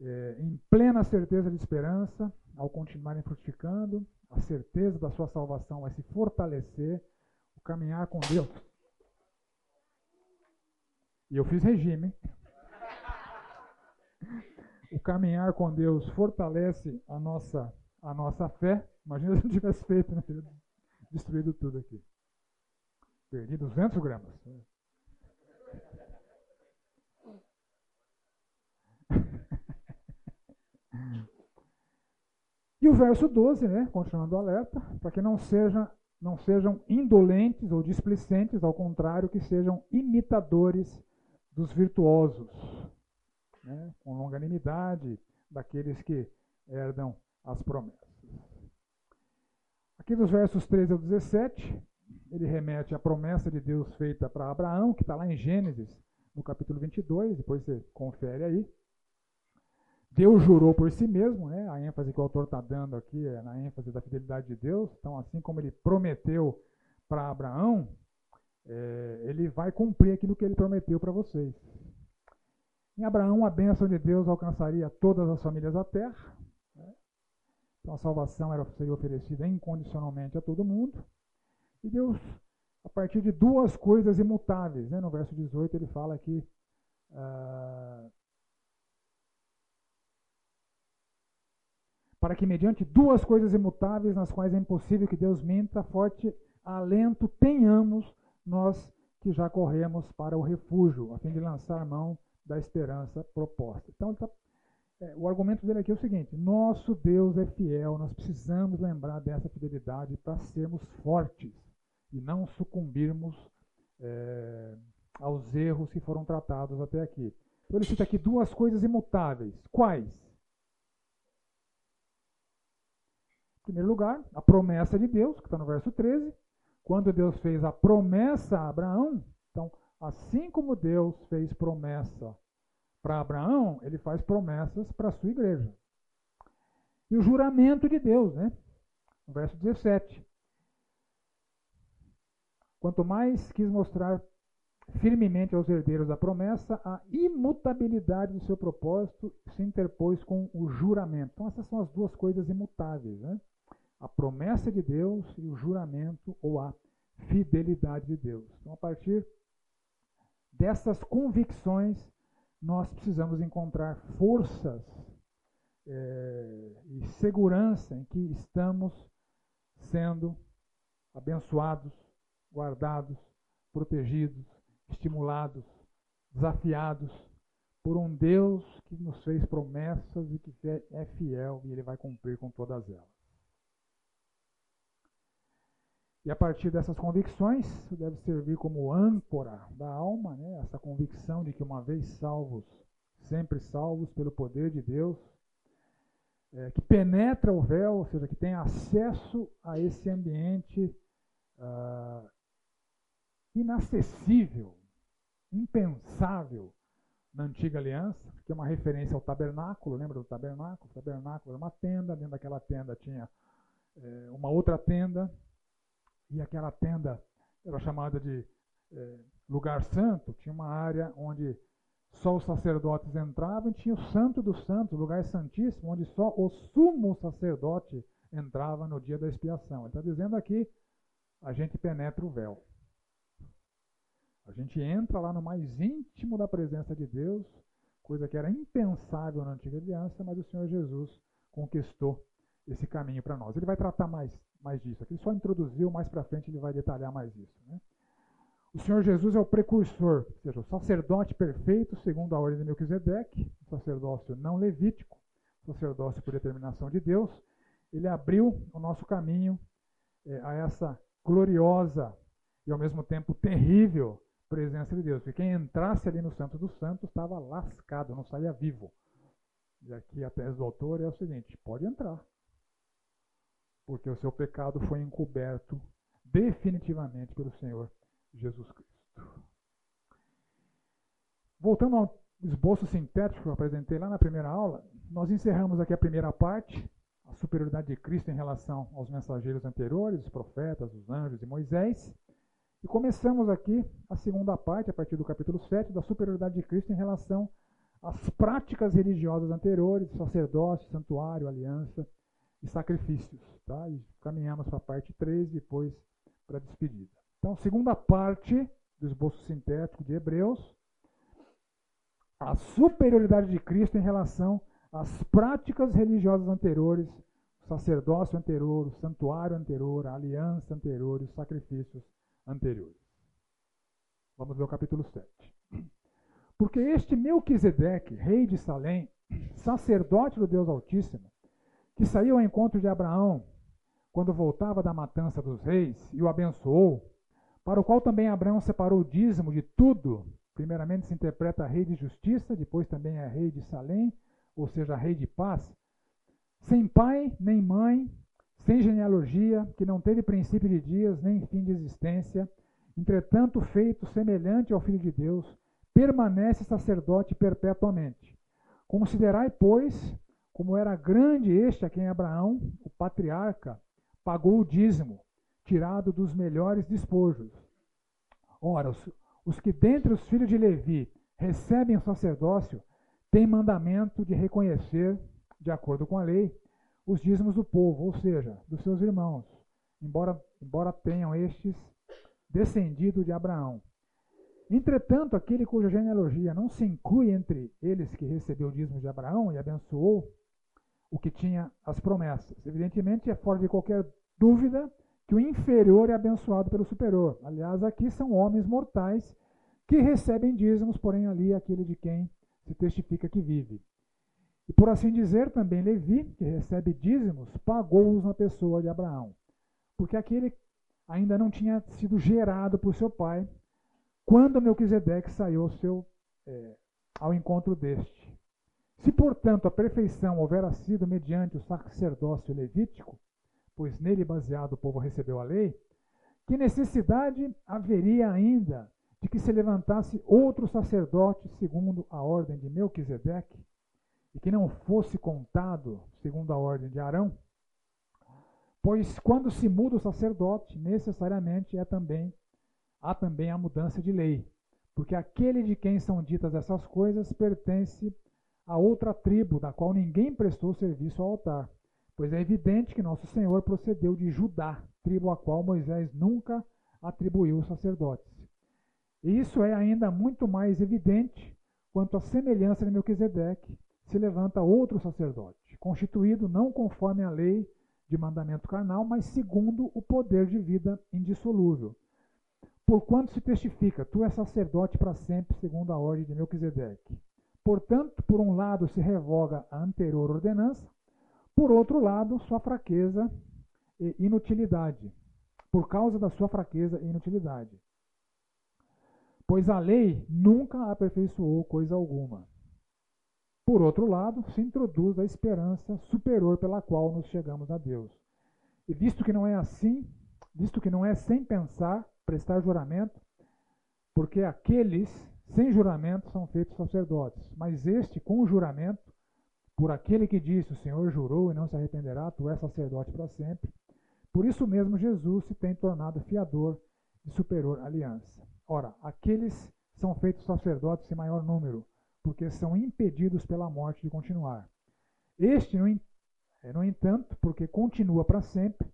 é, em plena certeza de esperança, ao continuarem frutificando, a certeza da sua salvação vai se fortalecer, o caminhar com Deus. E eu fiz regime. O caminhar com Deus fortalece a nossa, a nossa fé. Imagina se eu tivesse feito, né? destruído tudo aqui. Perdi 200 gramas. E o verso 12, né, continuando o alerta, para que não, seja, não sejam indolentes ou displicentes, ao contrário, que sejam imitadores dos virtuosos, né, com longanimidade daqueles que herdam as promessas. Aqui dos versos 13 ao 17, ele remete à promessa de Deus feita para Abraão, que está lá em Gênesis, no capítulo 22, depois você confere aí. Deus jurou por si mesmo, né? a ênfase que o autor está dando aqui é na ênfase da fidelidade de Deus. Então, assim como ele prometeu para Abraão, é, ele vai cumprir aquilo que ele prometeu para vocês. Em Abraão, a bênção de Deus alcançaria todas as famílias da terra. Né? Então, a salvação era, seria oferecida incondicionalmente a todo mundo. E Deus, a partir de duas coisas imutáveis, né? no verso 18, ele fala que. Uh, para que, mediante duas coisas imutáveis, nas quais é impossível que Deus minta, forte alento tenhamos nós que já corremos para o refúgio, a fim de lançar mão da esperança proposta. Então, tá, é, o argumento dele aqui é o seguinte: nosso Deus é fiel, nós precisamos lembrar dessa fidelidade para sermos fortes e não sucumbirmos é, aos erros que foram tratados até aqui. Então, ele cita aqui duas coisas imutáveis. Quais? Em primeiro lugar, a promessa de Deus, que está no verso 13. Quando Deus fez a promessa a Abraão, então, assim como Deus fez promessa para Abraão, ele faz promessas para a sua igreja. E o juramento de Deus, né? No verso 17. Quanto mais quis mostrar firmemente aos herdeiros da promessa a imutabilidade do seu propósito, se interpôs com o juramento. Então, essas são as duas coisas imutáveis, né? A promessa de Deus e o juramento ou a fidelidade de Deus. Então, a partir dessas convicções, nós precisamos encontrar forças é, e segurança em que estamos sendo abençoados, guardados, protegidos, estimulados, desafiados por um Deus que nos fez promessas e que é fiel e ele vai cumprir com todas elas. E a partir dessas convicções, deve servir como âncora da alma, né? essa convicção de que uma vez salvos, sempre salvos pelo poder de Deus, é, que penetra o véu, ou seja, que tem acesso a esse ambiente uh, inacessível, impensável na antiga aliança, que é uma referência ao tabernáculo, lembra do tabernáculo? O tabernáculo era uma tenda, dentro daquela tenda tinha é, uma outra tenda, e aquela tenda era chamada de é, lugar santo, tinha uma área onde só os sacerdotes entravam e tinha o santo dos santos, lugar santíssimo, onde só o sumo sacerdote entrava no dia da expiação. Ele está dizendo aqui, a gente penetra o véu. A gente entra lá no mais íntimo da presença de Deus, coisa que era impensável na antiga aliança, mas o Senhor Jesus conquistou esse caminho para nós. Ele vai tratar mais mais disso. Aqui só introduziu, mais para frente ele vai detalhar mais isso. Né? O Senhor Jesus é o precursor, ou seja, o sacerdote perfeito, segundo a ordem de Melquisedeque, o sacerdócio não levítico, sacerdócio por determinação de Deus. Ele abriu o nosso caminho é, a essa gloriosa e ao mesmo tempo terrível presença de Deus. Porque quem entrasse ali no Santo dos Santos estava lascado, não saía vivo. E aqui a tese do autor é o seguinte: pode entrar, porque o seu pecado foi encoberto definitivamente pelo Senhor Jesus Cristo. voltando ao esboço sintético que eu apresentei lá na primeira aula, nós encerramos aqui a primeira parte, a superioridade de Cristo em relação aos mensageiros anteriores, os profetas, os anjos e Moisés. E começamos aqui a segunda parte, a partir do capítulo 7, da superioridade de Cristo em relação às práticas religiosas anteriores, sacerdócio, santuário, aliança e sacrifícios. Tá? E caminhamos para a parte 3, depois para a despedida. Então, segunda parte do esboço sintético de Hebreus, a superioridade de Cristo em relação às práticas religiosas anteriores, o sacerdócio anterior, o santuário anterior, a aliança anterior, os sacrifícios anteriores. Vamos ver o capítulo 7. Porque este Melquisedeque, rei de Salém, sacerdote do Deus Altíssimo, que saiu ao encontro de Abraão quando voltava da matança dos reis e o abençoou, para o qual também Abraão separou o dízimo de tudo Primeiramente se interpreta rei de justiça, depois também é rei de Salém, ou seja, rei de paz. Sem pai nem mãe, sem genealogia, que não teve princípio de dias nem fim de existência, entretanto feito semelhante ao Filho de Deus, permanece sacerdote perpetuamente. Considerai, pois, como era grande este a quem Abraão, o patriarca, pagou o dízimo, tirado dos melhores despojos. Ora, os, os que dentre os filhos de Levi recebem o sacerdócio têm mandamento de reconhecer, de acordo com a lei, os dízimos do povo, ou seja, dos seus irmãos, embora, embora tenham estes descendido de Abraão. Entretanto, aquele cuja genealogia não se inclui entre eles que recebeu o dízimo de Abraão e abençoou o que tinha as promessas. Evidentemente, é fora de qualquer dúvida que o inferior é abençoado pelo superior. Aliás, aqui são homens mortais que recebem dízimos, porém ali é aquele de quem se testifica que vive. E por assim dizer, também Levi, que recebe dízimos, pagou-os na pessoa de Abraão, porque aquele ainda não tinha sido gerado por seu pai quando Melquisedeque saiu ao, seu, é, ao encontro deste. Se, portanto, a perfeição houvera sido mediante o sacerdócio levítico, pois nele baseado o povo recebeu a lei, que necessidade haveria ainda de que se levantasse outro sacerdote segundo a ordem de Melquisedeque, e que não fosse contado segundo a ordem de Arão? Pois quando se muda o sacerdote, necessariamente é também há também a mudança de lei, porque aquele de quem são ditas essas coisas pertence a outra tribo, da qual ninguém prestou serviço ao altar. Pois é evidente que nosso Senhor procedeu de Judá, tribo a qual Moisés nunca atribuiu sacerdotes. E isso é ainda muito mais evidente quanto à semelhança de Melquisedeque se levanta outro sacerdote, constituído não conforme a lei de mandamento carnal, mas segundo o poder de vida indissolúvel. Porquanto se testifica, tu és sacerdote para sempre, segundo a ordem de Melquisedeque. Portanto, por um lado se revoga a anterior ordenança, por outro lado, sua fraqueza e inutilidade. Por causa da sua fraqueza e inutilidade. Pois a lei nunca aperfeiçoou coisa alguma. Por outro lado, se introduz a esperança superior pela qual nos chegamos a Deus. E visto que não é assim, visto que não é sem pensar, prestar juramento, porque aqueles sem juramento são feitos sacerdotes, mas este com juramento por aquele que disse: O Senhor jurou e não se arrependerá, tu és sacerdote para sempre. Por isso mesmo Jesus se tem tornado fiador de superior aliança. Ora, aqueles são feitos sacerdotes em maior número, porque são impedidos pela morte de continuar. Este, no é, entanto, porque continua para sempre,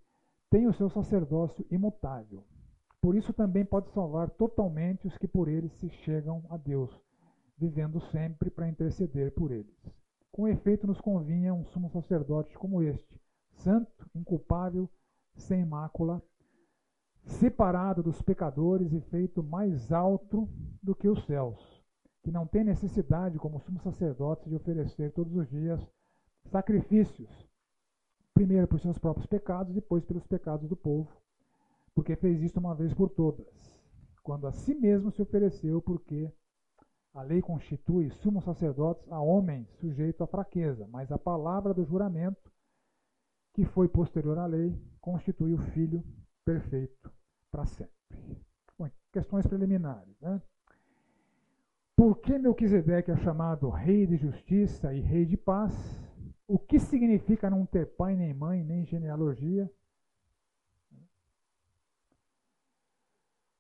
tem o seu sacerdócio imutável. Por isso também pode salvar totalmente os que por ele se chegam a Deus, vivendo sempre para interceder por eles. Com efeito, nos convinha um sumo sacerdote como este, santo, inculpável, sem mácula, separado dos pecadores e feito mais alto do que os céus, que não tem necessidade, como sumo sacerdote, de oferecer todos os dias sacrifícios, primeiro por seus próprios pecados, depois pelos pecados do povo, porque fez isto uma vez por todas, quando a si mesmo se ofereceu, porque a lei constitui sumos sacerdotes a homem sujeito à fraqueza, mas a palavra do juramento, que foi posterior à lei, constitui o Filho perfeito para sempre. Bom, questões preliminares. Né? Por que Melquisedeque é chamado rei de justiça e rei de paz? O que significa não ter pai, nem mãe, nem genealogia?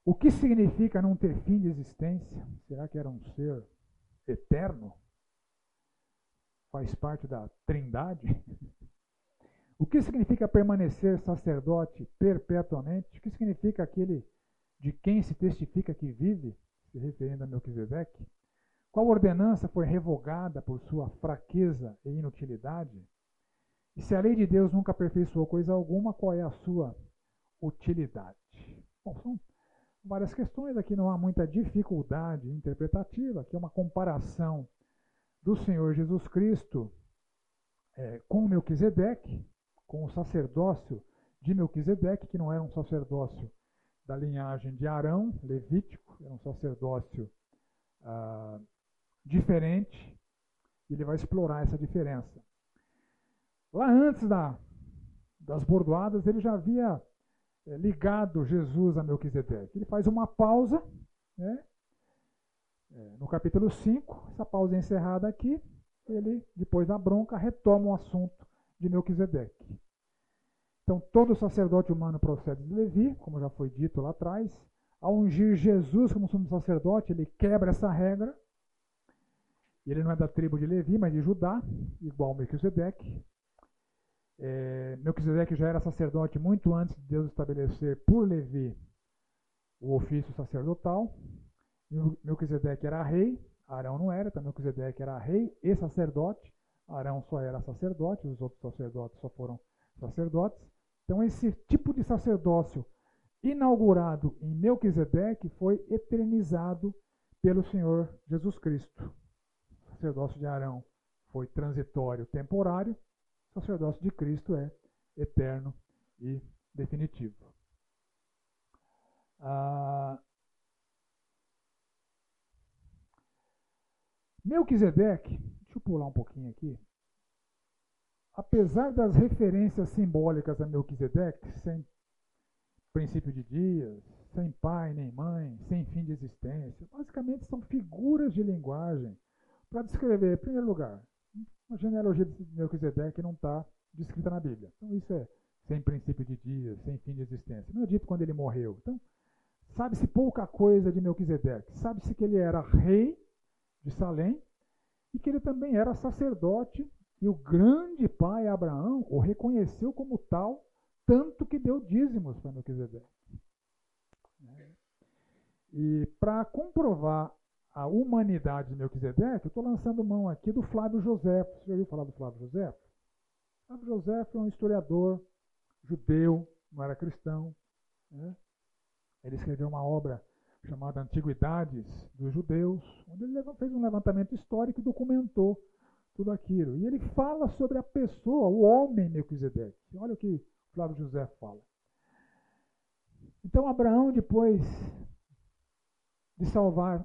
O que significa não ter fim de existência? Será que era um ser eterno? Faz parte da trindade? O que significa permanecer sacerdote perpetuamente? O que significa aquele de quem se testifica que vive, se referindo a Melquisedeque? Qual ordenança foi revogada por sua fraqueza e inutilidade? E se a lei de Deus nunca aperfeiçoou coisa alguma, qual é a sua utilidade? Bom, são várias questões, aqui não há muita dificuldade interpretativa, aqui é uma comparação do Senhor Jesus Cristo é, com Melquisedeque, com o sacerdócio de Melquisedeque, que não era um sacerdócio da linhagem de Arão, levítico, era um sacerdócio ah, diferente, ele vai explorar essa diferença. Lá antes da, das bordoadas, ele já havia ligado Jesus a Melquisedeque. Ele faz uma pausa, né? É, no capítulo 5, essa pausa é encerrada aqui, ele, depois da bronca, retoma o assunto de Melquisedeque. Então, todo sacerdote humano procede de Levi, como já foi dito lá atrás. Ao ungir Jesus como sumo sacerdote, ele quebra essa regra ele não é da tribo de Levi, mas de Judá, igual Melquisedeque. É, Melquisedeque já era sacerdote muito antes de Deus estabelecer por Levi o ofício sacerdotal. Melquisedeque era rei, Arão não era, então Melquisedeque era rei e sacerdote. Arão só era sacerdote, os outros sacerdotes só foram sacerdotes. Então esse tipo de sacerdócio inaugurado em Melquisedeque foi eternizado pelo Senhor Jesus Cristo sacerdócio de Arão foi transitório, temporário, o sacerdócio de Cristo é eterno e definitivo. Ah, Melquisedeque, deixa eu pular um pouquinho aqui. Apesar das referências simbólicas a Melquisedeque, sem princípio de dias, sem pai nem mãe, sem fim de existência, basicamente são figuras de linguagem para descrever, em primeiro lugar, a genealogia de Melquisedeque não está descrita na Bíblia. Então isso é sem princípio de dias, sem fim de existência. Não é dito quando ele morreu. Então, sabe-se pouca coisa de Melquisedeque. Sabe-se que ele era rei de Salém e que ele também era sacerdote e o grande pai Abraão o reconheceu como tal, tanto que deu dízimos para Melquisedeque. E para comprovar a humanidade de Melquisedeque, eu estou lançando mão aqui do Flávio José. Você já ouviu falar do Flávio José? Flávio José é um historiador judeu, não era cristão. Né? Ele escreveu uma obra chamada Antiguidades dos Judeus, onde ele fez um levantamento histórico e documentou tudo aquilo. E ele fala sobre a pessoa, o homem Melquisedeque. Olha o que Flávio José fala. Então Abraão, depois de salvar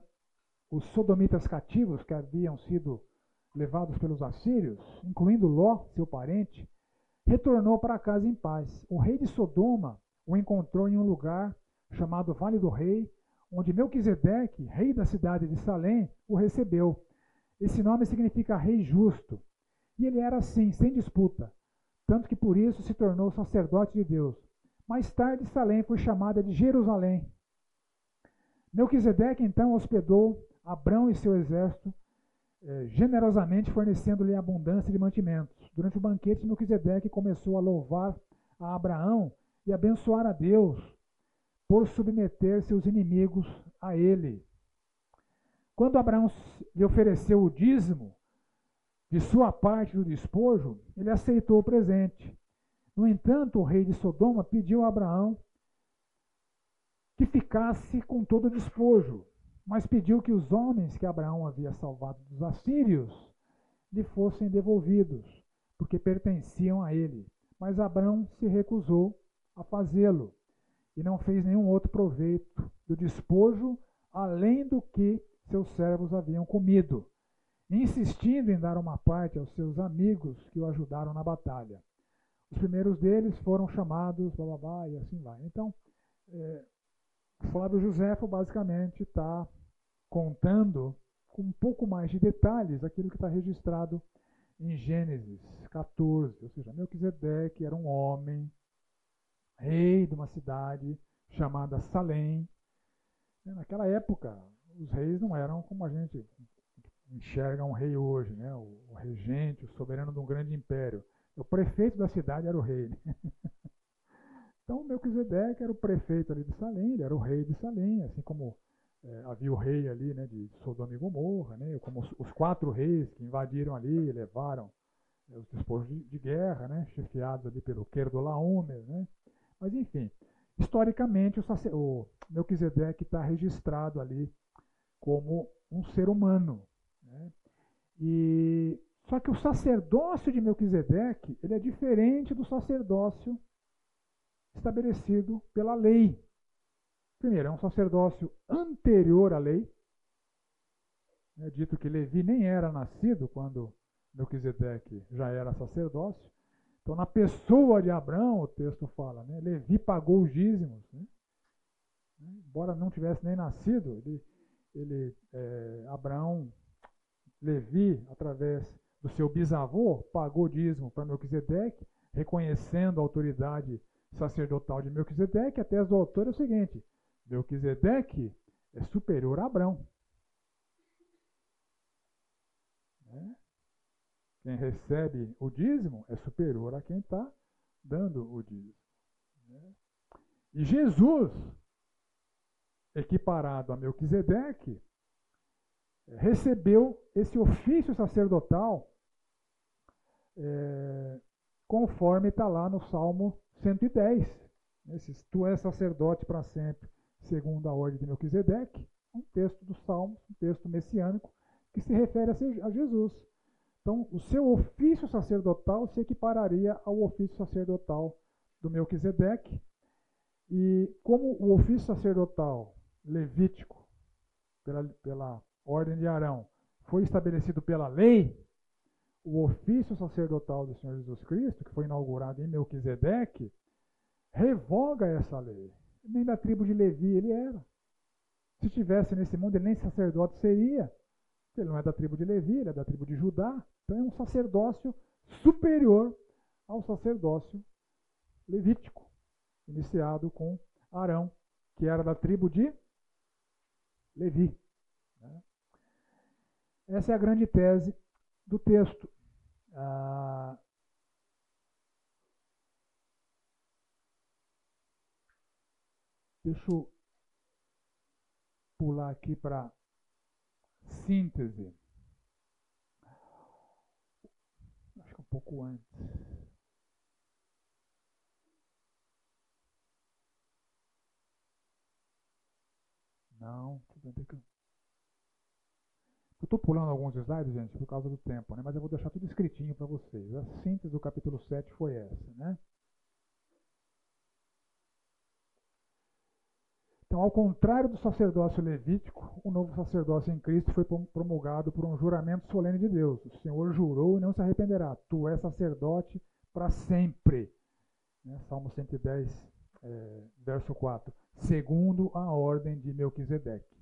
os sodomitas cativos que haviam sido levados pelos assírios, incluindo Ló, seu parente, retornou para casa em paz. O rei de Sodoma o encontrou em um lugar chamado Vale do Rei, onde Melquisedeque, rei da cidade de Salém, o recebeu. Esse nome significa rei justo. E ele era assim, sem disputa, tanto que por isso se tornou sacerdote de Deus. Mais tarde, Salém foi chamada de Jerusalém. Melquisedeque então hospedou Abrão e seu exército, eh, generosamente fornecendo-lhe abundância de mantimentos. Durante o banquete, Melquisedeque começou a louvar a Abraão e abençoar a Deus por submeter seus inimigos a ele. Quando Abraão lhe ofereceu o dízimo de sua parte do despojo, ele aceitou o presente. No entanto, o rei de Sodoma pediu a Abraão que ficasse com todo o despojo, mas pediu que os homens que Abraão havia salvado dos assírios lhe fossem devolvidos, porque pertenciam a ele. Mas Abraão se recusou a fazê-lo e não fez nenhum outro proveito do despojo além do que seus servos haviam comido, insistindo em dar uma parte aos seus amigos que o ajudaram na batalha. Os primeiros deles foram chamados, blá, blá, blá e assim vai. Então, é, Flávio Josefo basicamente está contando com um pouco mais de detalhes aquilo que está registrado em Gênesis 14. Ou seja, Melquisedeque era um homem, rei de uma cidade chamada Salém. Naquela época, os reis não eram como a gente enxerga um rei hoje, né? o regente, o soberano de um grande império. O prefeito da cidade era o rei. Né? Então, Melquisedeque era o prefeito ali de Salém, ele era o rei de Salém, assim como é, havia o rei ali né, de Sodoma e Gomorra, né, como os, os quatro reis que invadiram ali, levaram é, os despojos de, de, guerra, né, chefiados ali pelo Querdolaomer. Né. Mas, enfim, historicamente, o, o Melquisedeque está registrado ali como um ser humano. Né. E, só que o sacerdócio de Melquisedeque ele é diferente do sacerdócio estabelecido pela lei. Primeiro, é um sacerdócio anterior à lei. É dito que Levi nem era nascido quando Melquisedeque já era sacerdócio. Então, na pessoa de Abraão, o texto fala, né, Levi pagou os dízimos. Né? Embora não tivesse nem nascido, ele, ele é, Abraão, Levi, através do seu bisavô, pagou dízimo para Melquisedeque, reconhecendo a autoridade sacerdotal de Melquisedeque. A tese do autor é o seguinte: Melquisedeque é superior a Abraão. Né? Quem recebe o dízimo é superior a quem está dando o dízimo. Né? E Jesus, equiparado a Melquisedeque, recebeu esse ofício sacerdotal é, conforme está lá no Salmo 110. Esses, tu és sacerdote para sempre segundo a ordem de Melquisedeque, um texto do Salmo, um texto messiânico, que se refere a Jesus. Então, o seu ofício sacerdotal se equipararia ao ofício sacerdotal do Melquisedeque. E como o ofício sacerdotal levítico, pela, pela ordem de Arão, foi estabelecido pela lei, o ofício sacerdotal do Senhor Jesus Cristo, que foi inaugurado em Melquisedeque, revoga essa lei nem da tribo de Levi ele era. Se estivesse nesse mundo, ele nem sacerdote seria. Ele não é da tribo de Levi, ele é da tribo de Judá. Então é um sacerdócio superior ao sacerdócio levítico, iniciado com Arão, que era da tribo de Levi. Né? Essa é a grande tese do texto. Ah, Deixa eu pular aqui para síntese. Acho que um pouco antes. Não, eu estou pulando alguns slides, gente, por causa do tempo, né? mas eu vou deixar tudo escritinho para vocês. A síntese do capítulo 7 foi essa, né? Então, ao contrário do sacerdócio levítico, o novo sacerdócio em Cristo foi promulgado por um juramento solene de Deus. O Senhor jurou e não se arrependerá. Tu és sacerdote para sempre. Né? Salmo 110, é, verso 4. Segundo a ordem de Melquisedeque.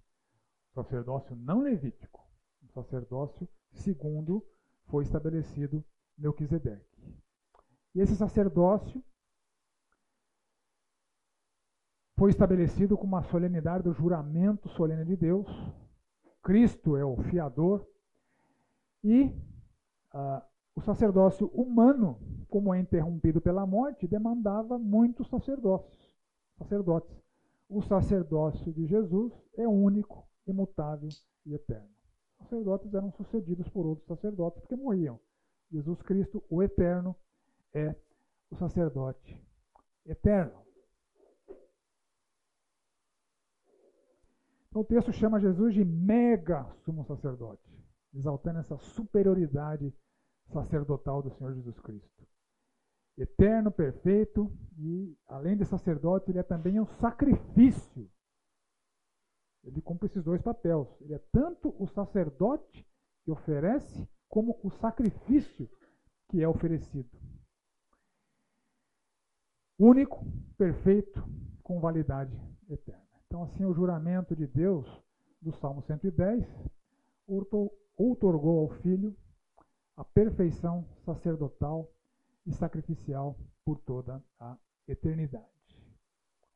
Sacerdócio não levítico. O sacerdócio segundo foi estabelecido Melquisedeque. E esse sacerdócio foi estabelecido como uma solenidade do juramento solene de Deus. Cristo é o fiador. E uh, o sacerdócio humano, como é interrompido pela morte, demandava muitos sacerdócios, sacerdotes. O sacerdócio de Jesus é único, imutável e eterno. Os sacerdotes eram sucedidos por outros sacerdotes porque morriam. Jesus Cristo, o eterno, é o sacerdote eterno. Então, o texto chama Jesus de mega sumo sacerdote, exaltando essa superioridade sacerdotal do Senhor Jesus Cristo. Eterno, perfeito e, além de sacerdote, ele é também um sacrifício. Ele cumpre esses dois papéis. Ele é tanto o sacerdote que oferece, como o sacrifício que é oferecido. Único, perfeito, com validade eterna. Então, assim, o juramento de Deus do Salmo 110, outorgou ao Filho a perfeição sacerdotal e sacrificial por toda a eternidade.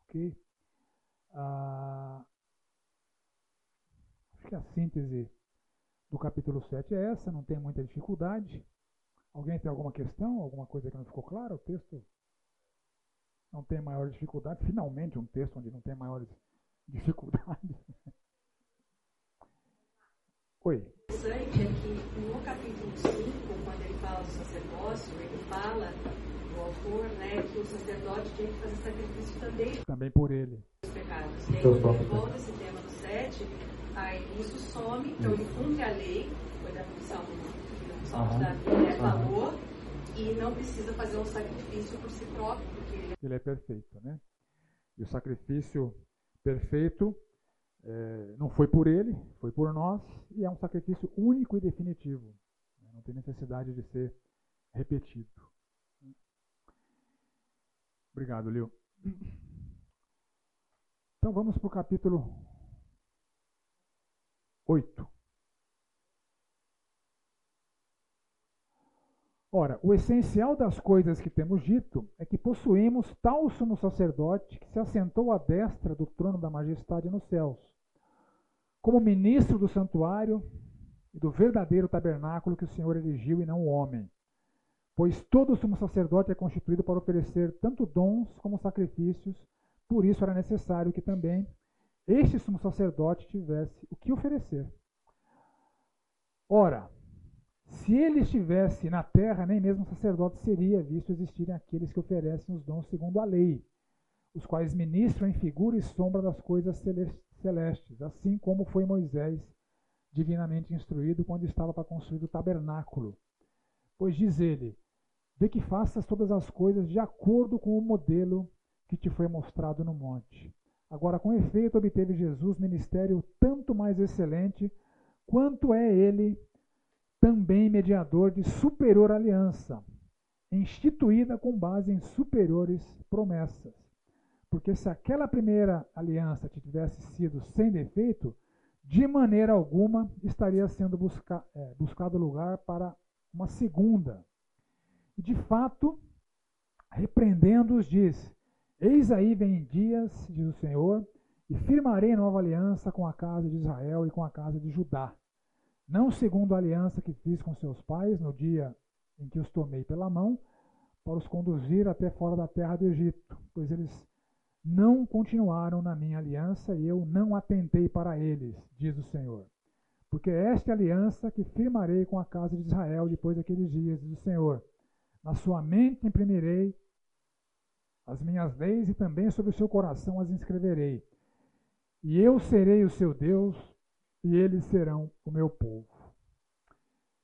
Ok? Ah, acho que a síntese do capítulo 7 é essa, não tem muita dificuldade. Alguém tem alguma questão, alguma coisa que não ficou clara? O texto não tem maior dificuldade. Finalmente, um texto onde não tem maiores dificuldades. Oi.
O interessante é que no capítulo 5, quando ele fala do sacerdócio, ele fala, o autor, né, que o sacerdote tinha que fazer sacrifício também.
Também por ele.
Os pecados. E aí, quando ele volta esse tema no 7, aí isso some, então ele cumpre a lei, foi da função do Salmo da Bíblia, falou, e não precisa fazer um sacrifício por si próprio, porque ele,
ele é perfeito, né? E o sacrifício perfeito é, não foi por ele, foi por nós, e é um sacrifício único e definitivo. Né? Não tem necessidade de ser repetido. Obrigado, Leo. Então vamos para o capítulo 8. Ora, o essencial das coisas que temos dito é que possuímos tal sumo sacerdote que se assentou à destra do trono da majestade nos céus, como ministro do santuário e do verdadeiro tabernáculo que o Senhor erigiu e não o homem. Pois todo sumo sacerdote é constituído para oferecer tanto dons como sacrifícios, por isso era necessário que também este sumo sacerdote tivesse o que oferecer. Ora, se ele estivesse na terra, nem mesmo sacerdote seria, visto existirem aqueles que oferecem os dons segundo a lei, os quais ministram em figura e sombra das coisas celestes, assim como foi Moisés divinamente instruído quando estava para construir o tabernáculo. Pois diz ele: Vê que faças todas as coisas de acordo com o modelo que te foi mostrado no monte. Agora, com efeito, obteve Jesus ministério tanto mais excelente, quanto é ele também mediador de superior aliança, instituída com base em superiores promessas. Porque se aquela primeira aliança tivesse sido sem defeito, de maneira alguma estaria sendo busca, é, buscado lugar para uma segunda. E de fato, repreendendo-os, diz: Eis aí vem dias, diz o Senhor, e firmarei nova aliança com a casa de Israel e com a casa de Judá não segundo a aliança que fiz com seus pais no dia em que os tomei pela mão, para os conduzir até fora da terra do Egito, pois eles não continuaram na minha aliança e eu não atentei para eles, diz o Senhor. Porque esta é a aliança que firmarei com a casa de Israel depois daqueles dias, diz o Senhor. Na sua mente imprimirei as minhas leis e também sobre o seu coração as inscreverei. E eu serei o seu Deus e eles serão o meu povo.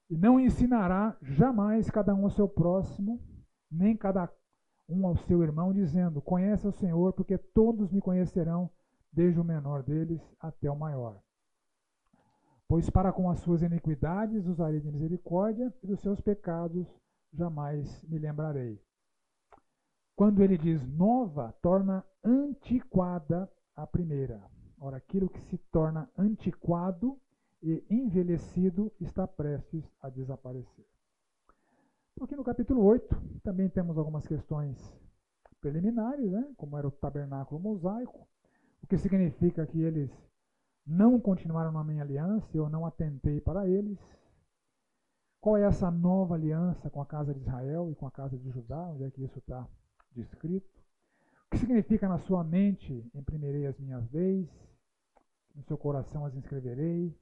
E não ensinará jamais cada um ao seu próximo, nem cada um ao seu irmão, dizendo: Conhece o Senhor, porque todos me conhecerão, desde o menor deles até o maior. Pois para com as suas iniquidades usarei de misericórdia, e dos seus pecados jamais me lembrarei. Quando ele diz nova, torna antiquada a primeira. Ora, aquilo que se torna antiquado e envelhecido está prestes a desaparecer. Aqui no capítulo 8 também temos algumas questões preliminares, né? como era o tabernáculo mosaico, o que significa que eles não continuaram na minha aliança, eu não atentei para eles. Qual é essa nova aliança com a casa de Israel e com a casa de Judá? Onde é que isso está descrito? O que significa na sua mente, imprimirei as minhas leis, no seu coração as inscreverei.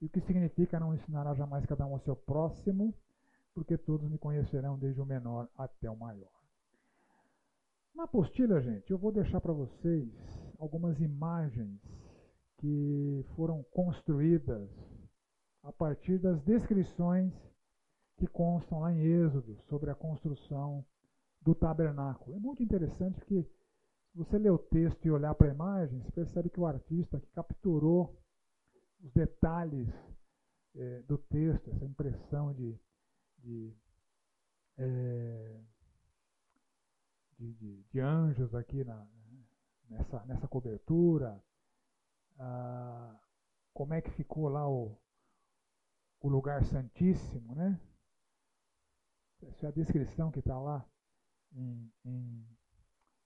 E o que significa não ensinará jamais cada um ao seu próximo, porque todos me conhecerão desde o menor até o maior. Na apostila, gente, eu vou deixar para vocês algumas imagens que foram construídas a partir das descrições que constam lá em Êxodo sobre a construção do tabernáculo. É muito interessante porque você ler o texto e olhar para a imagem, você percebe que o artista que capturou os detalhes é, do texto, essa impressão de, de, é, de, de, de, anjos aqui na, nessa, nessa cobertura, ah, como é que ficou lá o, o lugar santíssimo, né? Essa é a descrição que está lá em, em,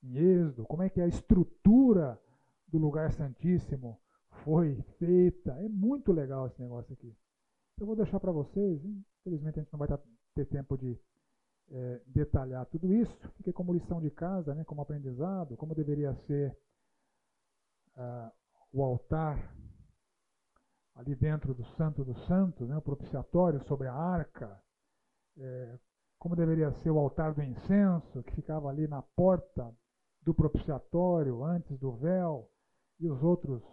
em Êxodo. Como é que a estrutura do lugar santíssimo foi feita. É muito legal esse negócio aqui. Eu vou deixar para vocês. Infelizmente a gente não vai ter tempo de é, detalhar tudo isso. Fiquei como lição de casa, né, como aprendizado, como deveria ser uh, o altar ali dentro do Santo dos Santos, né, o propiciatório sobre a arca, é, como deveria ser o altar do incenso, que ficava ali na porta do propiciatório, antes do véu, e os outros,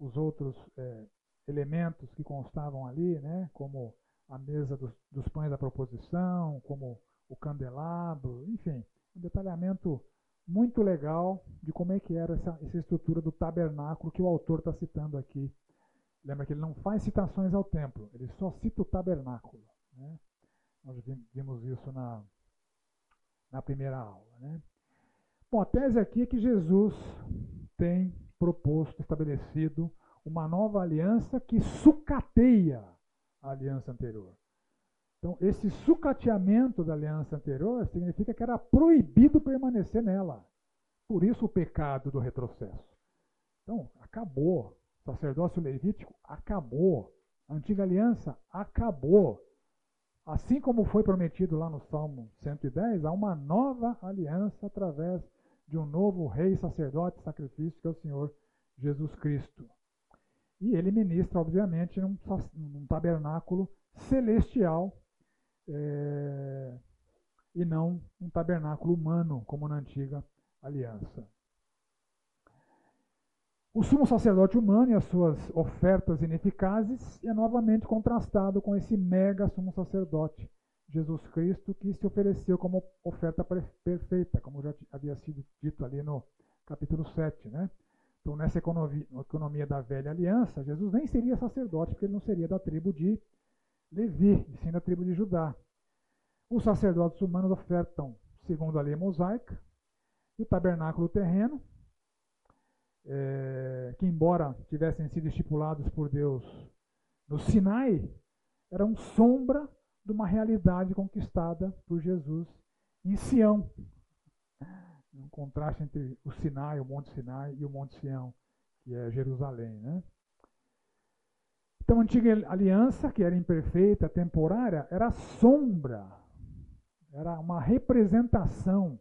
os outros é, elementos que constavam ali, né, como a mesa dos, dos pães da proposição, como o candelabro, enfim, um detalhamento muito legal de como é que era essa, essa estrutura do tabernáculo que o autor está citando aqui Lembra que ele não faz citações ao templo, ele só cita o tabernáculo. Né? Nós vimos isso na, na primeira aula. Né? Bom, a tese aqui é que Jesus tem proposto, estabelecido uma nova aliança que sucateia a aliança anterior. Então, esse sucateamento da aliança anterior significa que era proibido permanecer nela. Por isso o pecado do retrocesso. Então, acabou sacerdócio levítico acabou. A antiga aliança acabou. Assim como foi prometido lá no Salmo 110, há uma nova aliança através de um novo rei, sacerdote, sacrifício, que é o Senhor Jesus Cristo. E ele ministra, obviamente, num, num tabernáculo celestial é, e não um tabernáculo humano, como na antiga aliança. O sumo sacerdote humano e as suas ofertas ineficazes é novamente contrastado com esse mega sumo sacerdote, Jesus Cristo, que se ofereceu como oferta perfeita, como já havia sido dito ali no capítulo 7. Né? Então, nessa economia, economia da velha aliança, Jesus nem seria sacerdote, porque ele não seria da tribo de Levi, e sim da tribo de Judá. Os sacerdotes humanos ofertam segundo a lei mosaica, e o tabernáculo terreno, é, que, embora tivessem sido estipulados por Deus no Sinai, eram sombra de uma realidade conquistada por Jesus em Sião. Um contraste entre o Sinai, o Monte Sinai, e o Monte Sião, que é Jerusalém. Né? Então, a antiga aliança, que era imperfeita, temporária, era sombra, era uma representação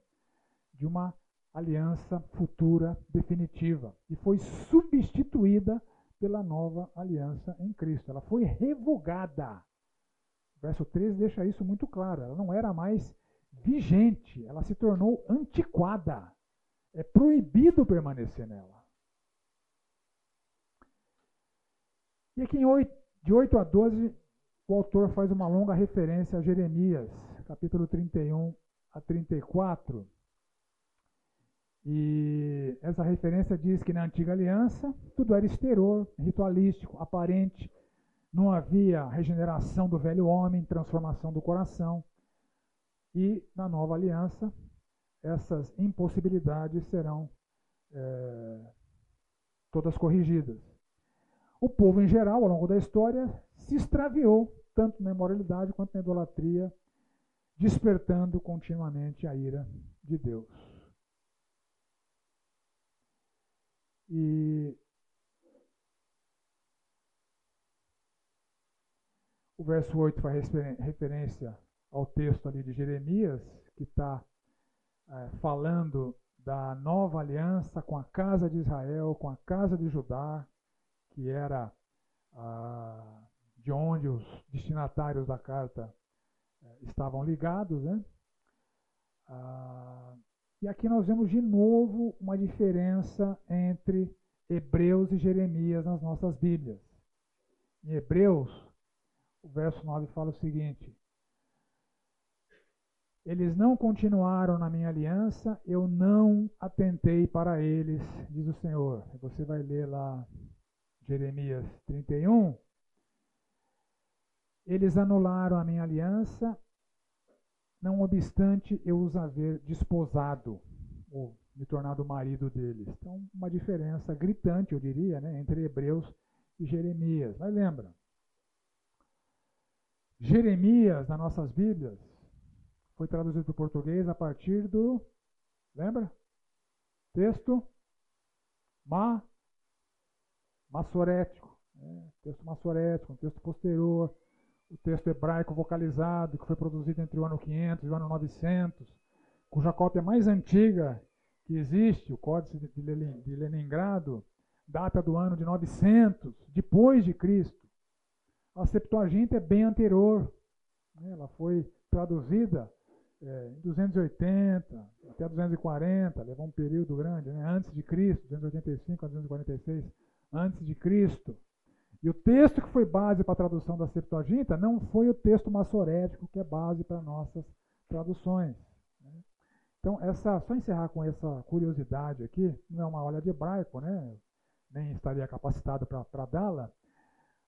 de uma aliança futura definitiva e foi substituída pela nova aliança em Cristo. Ela foi revogada. Verso 13 deixa isso muito claro. Ela não era mais vigente, ela se tornou antiquada. É proibido permanecer nela. E aqui em 8, de 8 a 12, o autor faz uma longa referência a Jeremias, capítulo 31 a 34. E essa referência diz que na antiga aliança tudo era exterior, ritualístico, aparente, não havia regeneração do velho homem, transformação do coração. E na nova aliança, essas impossibilidades serão é, todas corrigidas. O povo em geral, ao longo da história, se extraviou, tanto na imoralidade quanto na idolatria, despertando continuamente a ira de Deus. E o verso 8 faz referência ao texto ali de Jeremias, que está é, falando da nova aliança com a casa de Israel, com a casa de Judá, que era ah, de onde os destinatários da carta é, estavam ligados. Né? Ah, e aqui nós vemos de novo uma diferença entre Hebreus e Jeremias nas nossas Bíblias. Em Hebreus, o verso 9 fala o seguinte: Eles não continuaram na minha aliança, eu não atentei para eles, diz o Senhor. Você vai ler lá Jeremias 31. Eles anularam a minha aliança não obstante eu os haver desposado, ou me tornado marido deles. Então, uma diferença gritante, eu diria, né, entre Hebreus e Jeremias. Mas lembra, Jeremias, nas nossas Bíblias, foi traduzido para o português a partir do. Lembra? Texto ma, massorético. Né? Texto massorético, um texto posterior. O texto hebraico vocalizado, que foi produzido entre o ano 500 e o ano 900, cuja cópia mais antiga que existe, o Códice de Leningrado, data do ano de 900, depois de Cristo. A Septuaginta é bem anterior. Né? Ela foi traduzida é, em 280 até 240, levou um período grande, né? antes de Cristo, 285 a 246 antes de Cristo. E o texto que foi base para a tradução da Septuaginta não foi o texto massorético que é base para nossas traduções. Né? Então, essa, só encerrar com essa curiosidade aqui, não é uma aula de hebraico, né? nem estaria capacitado para dá-la,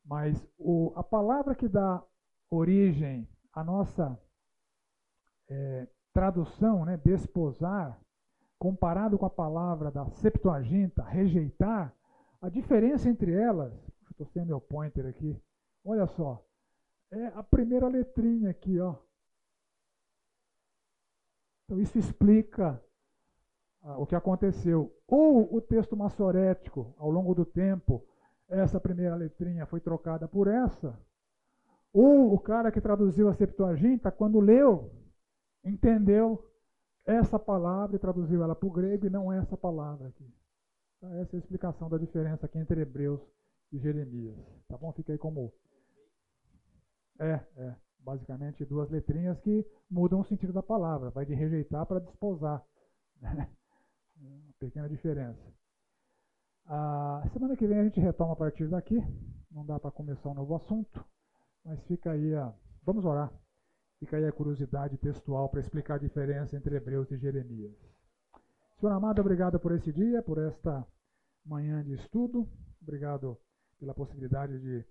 mas o, a palavra que dá origem à nossa é, tradução, né, desposar, comparado com a palavra da Septuaginta, rejeitar, a diferença entre elas, estou sem meu pointer aqui, olha só, é a primeira letrinha aqui, ó. Então isso explica ah, o que aconteceu. Ou o texto massorético, ao longo do tempo, essa primeira letrinha foi trocada por essa, ou o cara que traduziu a Septuaginta, quando leu, entendeu essa palavra e traduziu ela para o grego e não essa palavra aqui. Então, essa é a explicação da diferença aqui entre Hebreus e Jeremias. Tá bom? Fica aí como. É, é. Basicamente duas letrinhas que mudam o sentido da palavra. Vai de rejeitar para desposar. Né? Uma pequena diferença. A semana que vem a gente retoma a partir daqui. Não dá para começar um novo assunto, mas fica aí a. Vamos orar. Fica aí a curiosidade textual para explicar a diferença entre Hebreus e Jeremias. Senhor amado, obrigado por esse dia, por esta manhã de estudo. Obrigado pela possibilidade de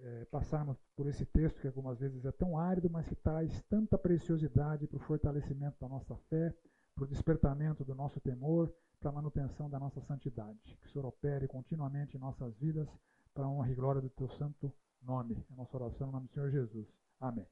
é, passarmos por esse texto que algumas vezes é tão árido, mas que traz tanta preciosidade para o fortalecimento da nossa fé, para o despertamento do nosso temor, para a manutenção da nossa santidade. Que o Senhor opere continuamente em nossas vidas para a honra e glória do teu santo nome. É nossa oração no nome do Senhor Jesus. Amém.